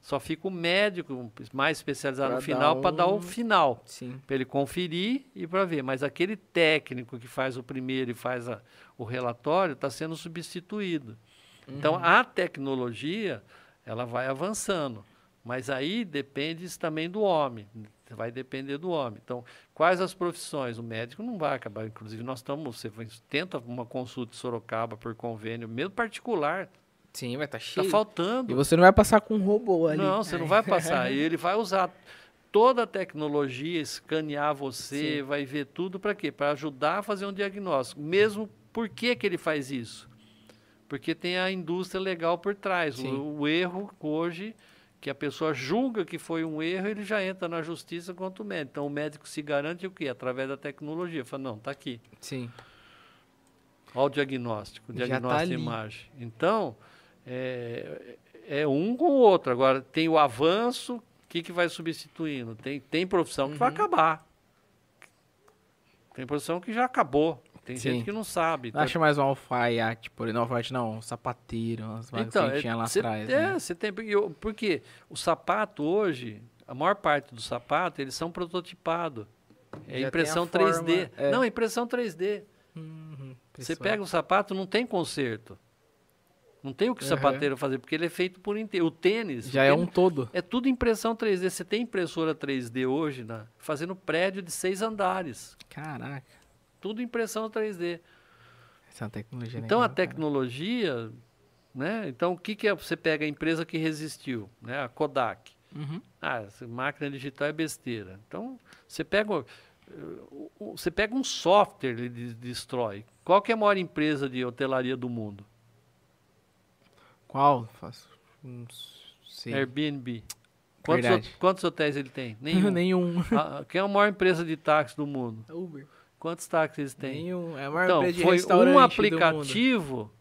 Só fica o médico mais especializado pra no final um... para dar o final. Para ele conferir e para ver. Mas aquele técnico que faz o primeiro e faz a, o relatório está sendo substituído. Então, uhum. Então, a tecnologia ela vai avançando. Mas aí depende também do homem. Vai depender do homem. Então, quais as profissões? O médico não vai acabar. Inclusive, nós estamos. Você tenta uma consulta em Sorocaba por convênio, mesmo particular Sim, vai estar tá cheio. Tá faltando. E você não vai passar com um robô ali. Não, você não vai passar. e (laughs) ele vai usar toda a tecnologia, escanear você, Sim. vai ver tudo para quê? Para ajudar a fazer um diagnóstico. Mesmo por que, que ele faz isso? Porque tem a indústria legal por trás. O, o, erro hoje, que a pessoa julga que foi um erro, ele já entra na justiça contra o médico. Então o médico se garante o quê? Através da tecnologia. Fala, não, está aqui. Sim. Olha o diagnóstico, o diagnóstico tá de imagem. Então, é, é um com o outro. Agora, tem o avanço, o que, que vai substituindo? Tem, tem profissão que uhum. vai acabar. Tem profissão que já acabou. Tem Sim. gente que não sabe. Não acha mais um alfaiate, por não, alfaiate não, um sapateiro, umas então, que tinha lá atrás. É, você né? tem. Porque o sapato hoje, a maior parte do sapato, eles são prototipados. É já impressão 3D. é. Não, impressão 3D. Uhum, você pega o sapato, não tem conserto. Não tem o que o sapateiro fazer, porque ele é feito por inteiro. O tênis. Já o é tênis, um todo. É tudo impressão 3D. Você tem impressora 3D hoje, né, fazendo prédio de seis andares. Caraca. Tudo impressão 3D. Essa é tecnologia Então legal, a tecnologia, cara. né? Então o que, que é? Você pega a empresa que resistiu, né? A Kodak. Uhum. Ah, essa máquina digital é besteira. Então você pega Você pega um software, ele destrói. Qual que é a maior empresa de hotelaria do mundo? Qual? Sei. Airbnb. Quantos, quantos, hotéis ele tem? (laughs) Nenhum. Nenhum. Ah, quem é a maior empresa de táxi do mundo? Uber. Quantos táxis eles têm? Nenhum. É a maior então, foi um aplicativo.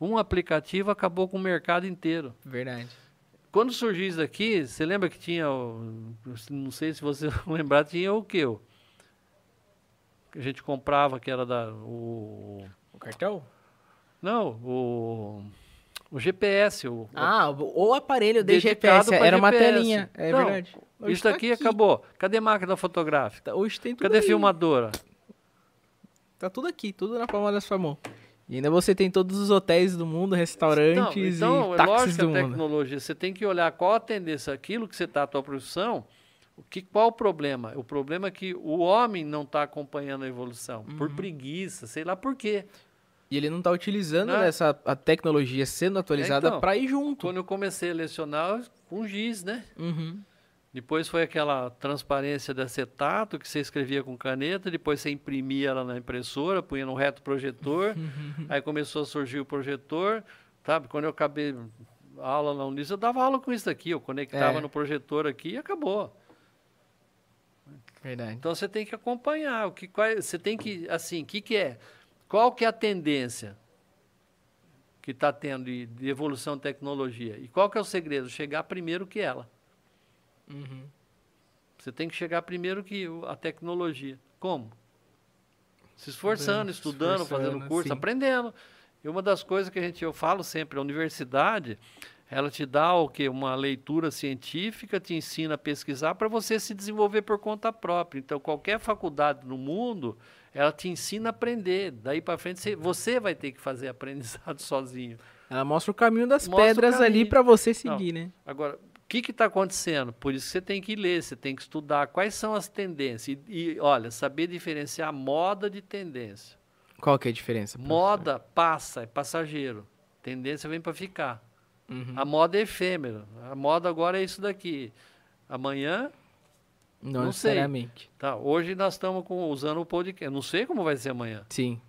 Um aplicativo acabou com o mercado inteiro. Verdade. Quando surgiu isso aqui, você lembra que tinha, não sei se você (laughs) lembrar, tinha o que? Que a gente comprava, que era da o, o cartão? Não, o o GPS. O, ah, o, o aparelho de GPS, era GPS. uma telinha, é Não, verdade. Hoje isso tá aqui, aqui, acabou. Cadê máquina fotográfica? Tá, hoje tem tudo Cadê aí. filmadora? Tá tudo aqui, tudo na palma da sua mão. E ainda você tem todos os hotéis do mundo, restaurantes então, então, e táxis do mundo. Então, tecnologia, você tem que olhar qual a tendência, aquilo que você está, a tua profissão, o que, qual o problema? O problema é que o homem não está acompanhando a evolução, uhum. por preguiça, sei lá por quê. E ele não está utilizando não. essa a tecnologia sendo atualizada é, então, para ir junto. Quando eu comecei a lecionar, com giz, né? Uhum. Depois foi aquela transparência de acetato que você escrevia com caneta, depois você imprimia ela na impressora, punha no reto projetor, (laughs) aí começou a surgir o projetor, sabe? Quando eu acabei a aula na Unis, eu dava aula com isso aqui, eu conectava é. no projetor aqui e acabou. Verdade. Então você tem que acompanhar o que qual, você tem que assim, o que que é? Qual que é a tendência que está tendo de, de, evolução de tecnologia? E qual que é o segredo? Chegar primeiro que ela. Uhum. Você tem que chegar primeiro que a tecnologia. Como? Se esforçando, estudando, esforçando, fazendo curso, sim. aprendendo. E uma das coisas que a gente, eu falo sempre, a universidade, ela te dá o que uma leitura científica, te ensina a pesquisar para você se desenvolver por conta própria. Então, qualquer faculdade no mundo, ela te ensina a aprender. Daí para frente você vai ter que fazer (laughs) aprendizado sozinho. Ela mostra o caminho das mostra pedras ali para você seguir, Não. né? Agora, o que está acontecendo? Por isso você tem que ler, você tem que estudar quais são as tendências. E, e olha, saber diferenciar moda de tendência. Qual que é a diferença? Professor? Moda passa, é passageiro. Tendência vem para ficar. Uhum. A moda é efêmera. A moda agora é isso daqui. Amanhã não, não necessariamente. Tá, hoje nós estamos usando o podcast. Não sei como vai ser amanhã. Sim.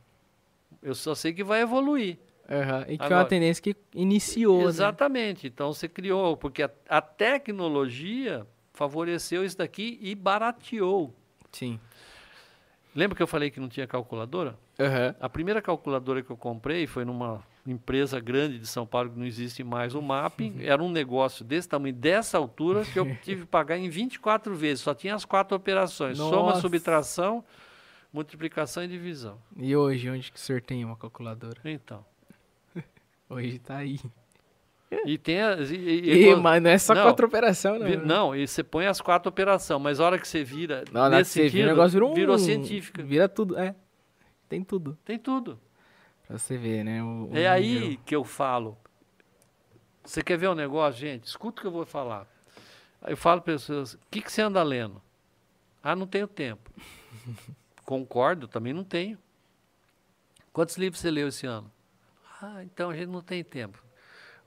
Eu só sei que vai evoluir. Uhum. E que Agora, é uma tendência que iniciou. Né? Exatamente. Né? Então você criou, porque a, a, tecnologia favoreceu isso daqui e barateou. Sim. Lembra que eu falei que não tinha calculadora? Uhum. A primeira calculadora que eu comprei foi numa empresa grande de São Paulo que não existe mais, o mapping, uhum. era um negócio desse tamanho, dessa altura, que eu tive que pagar em 24 vezes. Só tinha as quatro operações: Nossa. soma, subtração, multiplicação e divisão. E hoje, onde que o senhor tem uma calculadora? Então. (laughs) hoje está aí. E tem as. E, e, e, mas não é só não, quatro operações, não. Não, e você põe as quatro operações, mas a hora que você vira. Não, nesse sentido, vira, o negócio virou, virou científica. Vira tudo, é. Tem tudo. Tem tudo. Pra você ver, né? O, o é aí que eu falo. Você quer ver um negócio, gente? Escuta o que eu vou falar. Eu falo para pessoas, o que, que você anda lendo? Ah, não tenho tempo. (laughs) Concordo, também não tenho. Quantos livros você leu esse ano? Ah, então a gente não tem tempo.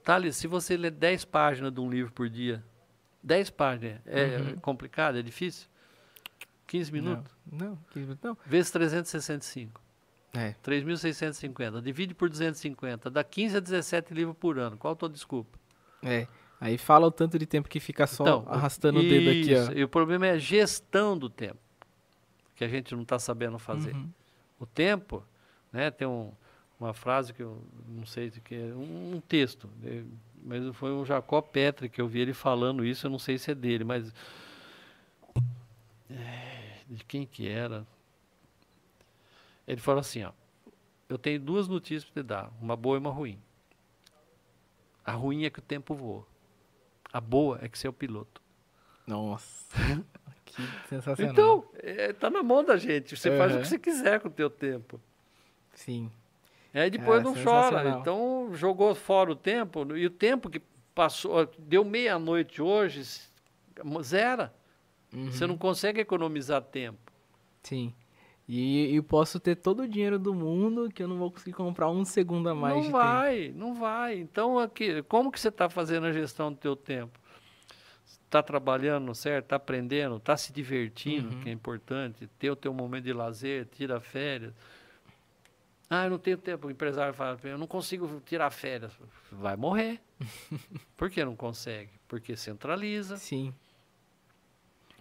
Thales, se você ler 10 páginas de um livro por dia, 10 páginas, é uhum. complicado, é difícil? 15 minutos? Não, não 15 minutos não. Vezes 365. É. 3.650. Divide por 250. Dá 15 a 17 livros por ano. Qual a tua desculpa? É. Aí fala o tanto de tempo que fica só então, arrastando isso, o dedo aqui, ó. E o problema é a gestão do tempo. Que a gente não está sabendo fazer. Uhum. O tempo, né? Tem um, uma frase que eu não sei de que é, um, um texto. Né, mas foi um Jacó Petri que eu vi ele falando isso, eu não sei se é dele, mas. É, de quem que era? Ele falou assim, ó, eu tenho duas notícias para te dar, uma boa e uma ruim. A ruim é que o tempo voa. A boa é que você é o piloto. Nossa, (laughs) que sensacional. Então, é, tá na mão da gente. Você uhum. faz o que você quiser com o teu tempo. Sim. Aí depois é, não chora. Então, jogou fora o tempo. E o tempo que passou, deu meia-noite hoje, zera. Uhum. Você não consegue economizar tempo. Sim. E posso ter todo o dinheiro do mundo que eu não vou conseguir comprar um segundo a mais. Não vai, tempo. não vai. Então, aqui, como que você está fazendo a gestão do teu tempo? está trabalhando certo, está aprendendo, está se divertindo, uhum. que é importante, ter o teu momento de lazer, tira férias. Ah, eu não tenho tempo. O empresário fala, eu não consigo tirar férias. Vai morrer. (laughs) Por que não consegue? Porque centraliza. Sim.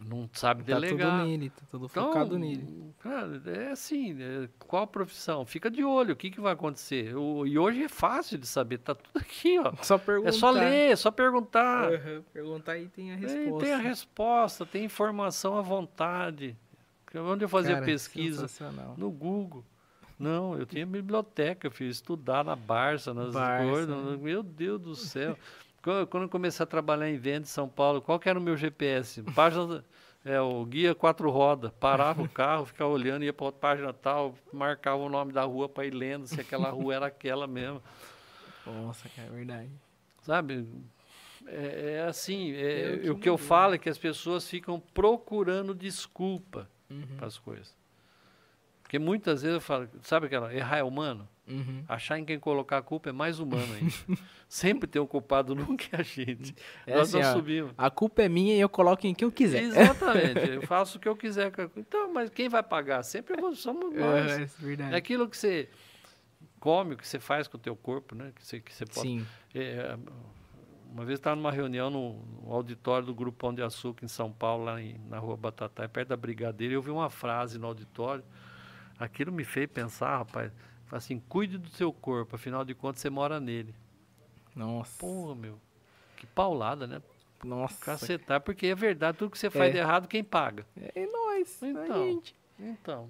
Não sabe tá delegar. tudo nele, tá tudo então, focado nele. Cara, é assim, é, qual profissão? Fica de olho, o que, que vai acontecer? O, e hoje é fácil de saber, tá tudo aqui, ó. Só perguntar. É só ler, é só perguntar. Uhum, perguntar e tem a resposta. É, tem a resposta, tem informação à vontade. Onde eu fazia Cara, pesquisa? No Google. Não, eu tinha biblioteca, eu fiz estudar na Barça, nas Barça, coisas. Né? Meu Deus do céu. Quando eu comecei a trabalhar em venda em São Paulo, qual que era o meu GPS? Página, é, o guia quatro rodas. Parava o carro, ficava olhando, ia para outra página tal, marcava o nome da rua para ir lendo se aquela rua era aquela mesmo. Nossa, cara, é verdade. Sabe? É, é assim, é, é o que eu falo é que as pessoas ficam procurando desculpa uhum. para as coisas. Porque muitas vezes eu falo, sabe aquela, errar é humano? Uhum. Achar em quem colocar a culpa é mais humano ainda. (laughs) Sempre tem um culpado nunca é a gente. É Nós assim, não subimos. A culpa é minha e eu coloco em quem eu quiser. Exatamente. eu (laughs) faço o que eu quiser. Então, mas quem vai pagar? Sempre somos é, nós. É, é verdade. É aquilo que você come, o que você faz com o teu corpo, né? Que você, que você pode... Sim. É, uma vez estava numa reunião no, no, auditório do Grupo Pão de Açúcar em São Paulo, lá em, na rua Batatai, perto da Brigadeira, e eu vi uma frase no auditório Aquilo me fez pensar, rapaz, assim, cuide do seu corpo, afinal de contas você mora nele. Nossa. Porra, meu. Que paulada, né? Nossa. Cacetar, porque é verdade, tudo que você faz é. de errado, quem paga? É nós, então, a gente. Então.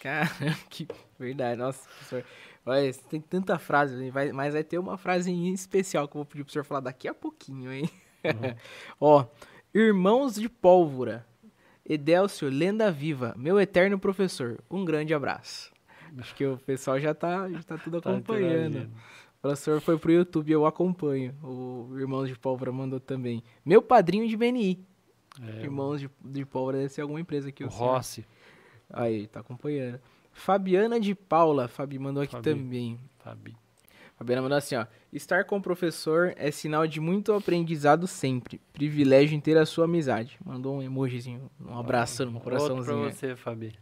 Cara, (laughs) que verdade. Nossa, professor. Olha, tem tanta frase, mas vai ter uma frase em especial que eu vou pedir pro senhor falar daqui a pouquinho, hein? Uhum. (laughs) Ó, irmãos de pólvora. Edelcio, lenda viva, meu eterno professor. Um grande abraço. Acho que o pessoal já tá, já tá tudo tá acompanhando. o professor foi pro YouTube, eu acompanho. O Irmãos de Pólvora mandou também. Meu padrinho de BNI. É, Irmãos de, de Pólvora deve ser alguma empresa aqui. O, o Rossi. Aí, tá acompanhando. Fabiana de Paula, Fabi mandou aqui Fabi. também. Fabi. Fabiana mandou assim, ó. Estar com o professor é sinal de muito aprendizado sempre. Privilégio em ter a sua amizade. Mandou um emojizinho, um abraço, um coraçãozinho. Outro pra você, Fabi.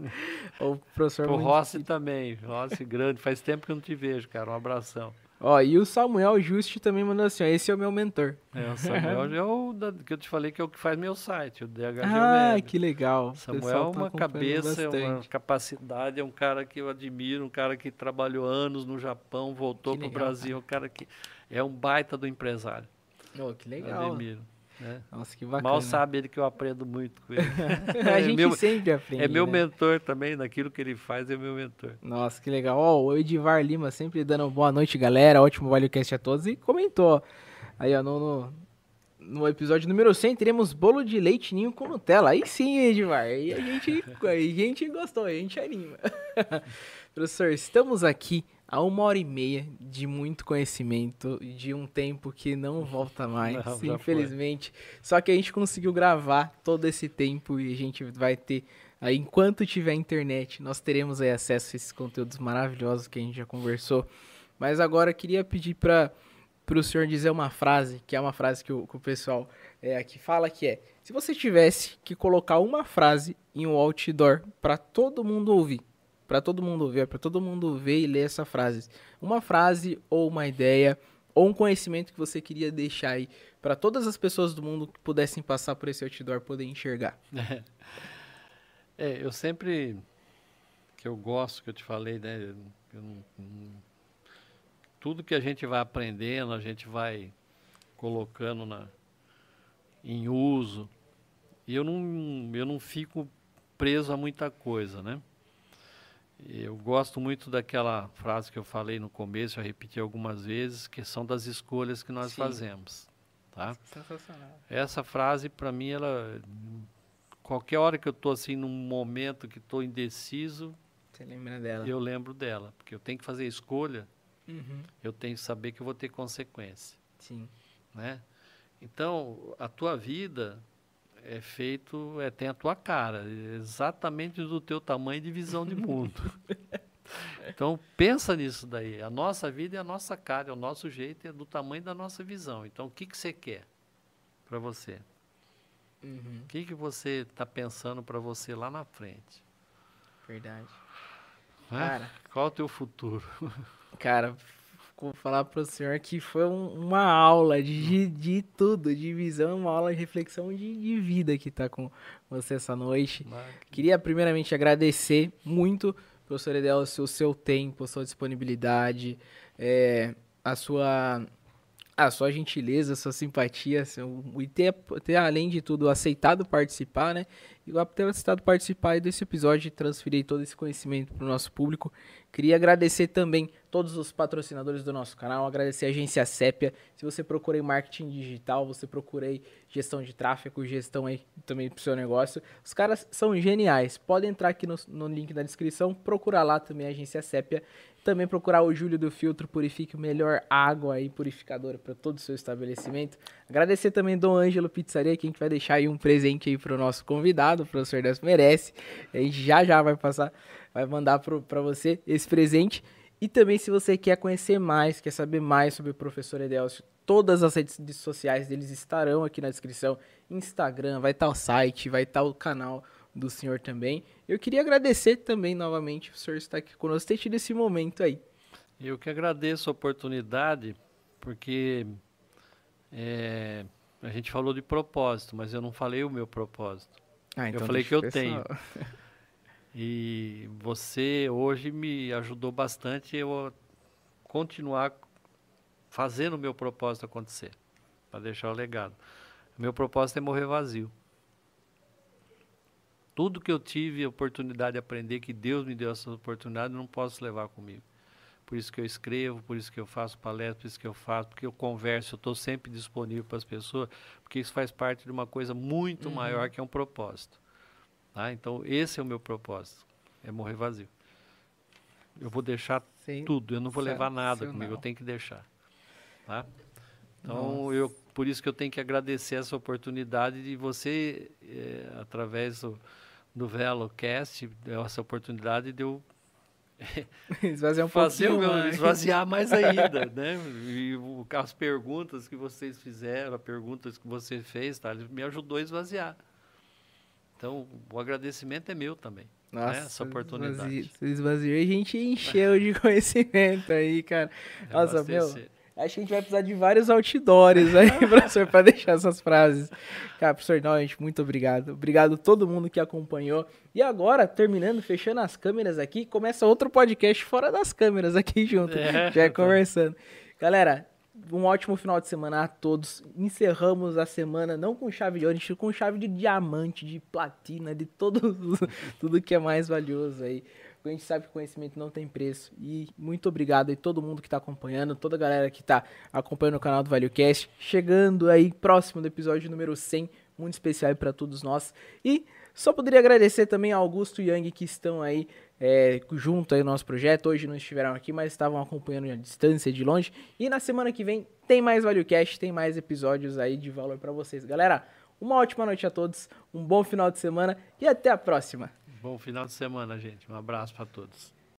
(laughs) o professor... O Rossi também. Rossi grande. Faz tempo que eu não te vejo, cara. Um abração. Ó, e o Samuel Juste também mandou assim, ó, esse é o meu mentor. É, o Samuel é o da, que eu te falei que é o que faz meu site, o DH Ah, que legal. Samuel é uma tá cabeça, é uma capacidade, é um cara que eu admiro, um cara que trabalhou anos no Japão, voltou para o Brasil, um cara que é um baita do empresário. Oh, que legal. Admiro. Né? Nossa, que bacana. Mal sabe ele que eu aprendo muito com ele. (laughs) a é gente meu, sempre aprende. É meu né? mentor também, naquilo que ele faz, é meu mentor. Nossa, que legal. Ó, o Edivar Lima sempre dando boa noite, galera. Ótimo ValeCast a todos. E comentou. Aí, ó, no, no, no, episódio número 100, teremos bolo de leite ninho com Nutella. Aí sim, Edivar. Aí a gente, a gente gostou, a gente anima. (laughs) Professor, estamos aqui a uma hora e meia de muito conhecimento, de um tempo que não volta mais, não, infelizmente. Só que a gente conseguiu gravar todo esse tempo e a gente vai ter, aí, enquanto tiver internet, nós teremos aí acesso a esses conteúdos maravilhosos que a gente já conversou. Mas agora eu queria pedir para o senhor dizer uma frase, que é uma frase que o, que o pessoal é, aqui fala, que é, se você tivesse que colocar uma frase em um outdoor para todo mundo ouvir, para todo mundo ver, para todo mundo ver e ler essa frase. Uma frase ou uma ideia ou um conhecimento que você queria deixar aí para todas as pessoas do mundo que pudessem passar por esse outdoor poder enxergar. (laughs) É, eu sempre que eu gosto que eu te falei, né? Eu tudo que a gente vai aprendendo, a gente vai colocando na, em uso. E eu não, eu não fico preso a muita coisa, né? Eu gosto muito daquela frase que eu falei no começo, eu repeti algumas vezes, que são das escolhas que nós Sim. fazemos. Tá? Sensacional. Essa frase, para mim, ela. Qualquer hora que eu estou assim, num momento que estou indeciso. Você lembra dela? Eu lembro dela. Porque eu tenho que fazer escolha, uhum. eu tenho que saber que eu vou ter consequência. Sim. Né? Então, a tua vida, é feito, é, tem a tua cara, exatamente do teu tamanho de visão de mundo. (laughs) então pensa nisso daí. A nossa vida é a nossa cara, é o nosso jeito, é do tamanho da nossa visão. Então o que, que você quer para você? Uhum. O que, que você está pensando para você lá na frente? Verdade. É? Cara, Qual é o teu futuro? Cara, vou falar para o senhor que foi um, uma aula de, de tudo, de visão, uma aula de reflexão de, de vida que está com você essa noite. Queria primeiramente agradecer muito, professor Edelcio, o seu tempo, a sua disponibilidade, é, a sua a sua gentileza, a sua simpatia, seu, e ter, ter, além de tudo, aceitado participar, né? E ter aceitado participar desse episódio e transferir todo esse conhecimento para o nosso público. Queria agradecer também todos os patrocinadores do nosso canal, agradecer a agência Sépia. Se você procurei marketing digital, você procurei gestão de tráfego, gestão aí também para o seu negócio, os caras são geniais. Pode entrar aqui no, no link da descrição, procurar lá também a agência Sépia também procurar o Júlio do Filtro Purifique melhor água e purificadora para todo o seu estabelecimento. Agradecer também Dom Ângelo Pizzaria, que a gente vai deixar aí um presente aí para o nosso convidado, o professor Décio merece. A gente já já vai passar, vai mandar para você esse presente. E também se você quer conhecer mais, quer saber mais sobre o professor Edelcio, todas as redes sociais deles estarão aqui na descrição. Instagram, vai estar o site, vai estar o canal do senhor também. Eu queria agradecer também novamente o senhor estar aqui conosco, ter tido esse momento aí. Eu que agradeço a oportunidade, porque é, a gente falou de propósito, mas eu não falei o meu propósito. Ah, então eu falei que eu tenho. (laughs) E você hoje me ajudou bastante eu continuar fazendo o meu propósito acontecer, para deixar o legado. Meu propósito é morrer vazio. Tudo que eu tive a oportunidade de aprender, que Deus me deu essa oportunidade, não posso levar comigo. Por isso que eu escrevo, por isso que eu faço palestras, por isso que eu faço, porque eu converso, eu estou sempre disponível para as pessoas, porque isso faz parte de uma coisa muito uhum. maior que é um propósito. Tá? Então, esse é o meu propósito, é morrer vazio. Eu vou deixar Sim. tudo, eu não vou levar nada comigo, eu tenho que deixar. Tá? Então, eu, por isso que eu tenho que agradecer essa oportunidade de você, é, através do, do VeloCast, essa oportunidade de eu (laughs) esvaziar um fazer o meu, mais. esvaziar mais (laughs) ainda, né? E as perguntas que vocês fizeram, as perguntas que você fez, tá? Ele me ajudou a esvaziar. Então, o agradecimento é meu também. Né? Nossa, né? essa oportunidade. Esvaziou, esvaziou e a gente encheu de (laughs) conhecimento aí, cara. Nossa, meu. Acho que a gente vai precisar de vários outdoors aí, (laughs) professor, para deixar essas frases. Cara, professor, não, gente, muito obrigado. Obrigado a todo mundo que acompanhou. E agora, terminando, fechando as câmeras aqui, começa outro podcast fora das câmeras aqui junto, é, já é conversando. Galera, um ótimo final de semana a todos. Encerramos a semana não com chave de ouro, com chave de diamante, de platina, de todo, (laughs) tudo que é mais valioso aí a gente sabe que conhecimento não tem preço. E muito obrigado aí todo mundo que está acompanhando, toda a galera que está acompanhando o canal do ValueCast, chegando aí próximo do episódio número 100, muito especial para todos nós. E só poderia agradecer também ao Augusto e Yang que estão aí é, junto aí no nosso projeto. Hoje não estiveram aqui, mas estavam acompanhando à distância, de longe. E na semana que vem tem mais ValueCast, tem mais episódios aí de valor para vocês. Galera, uma ótima noite a todos, um bom final de semana e até a próxima. Bom final de semana, gente. Um abraço para todos.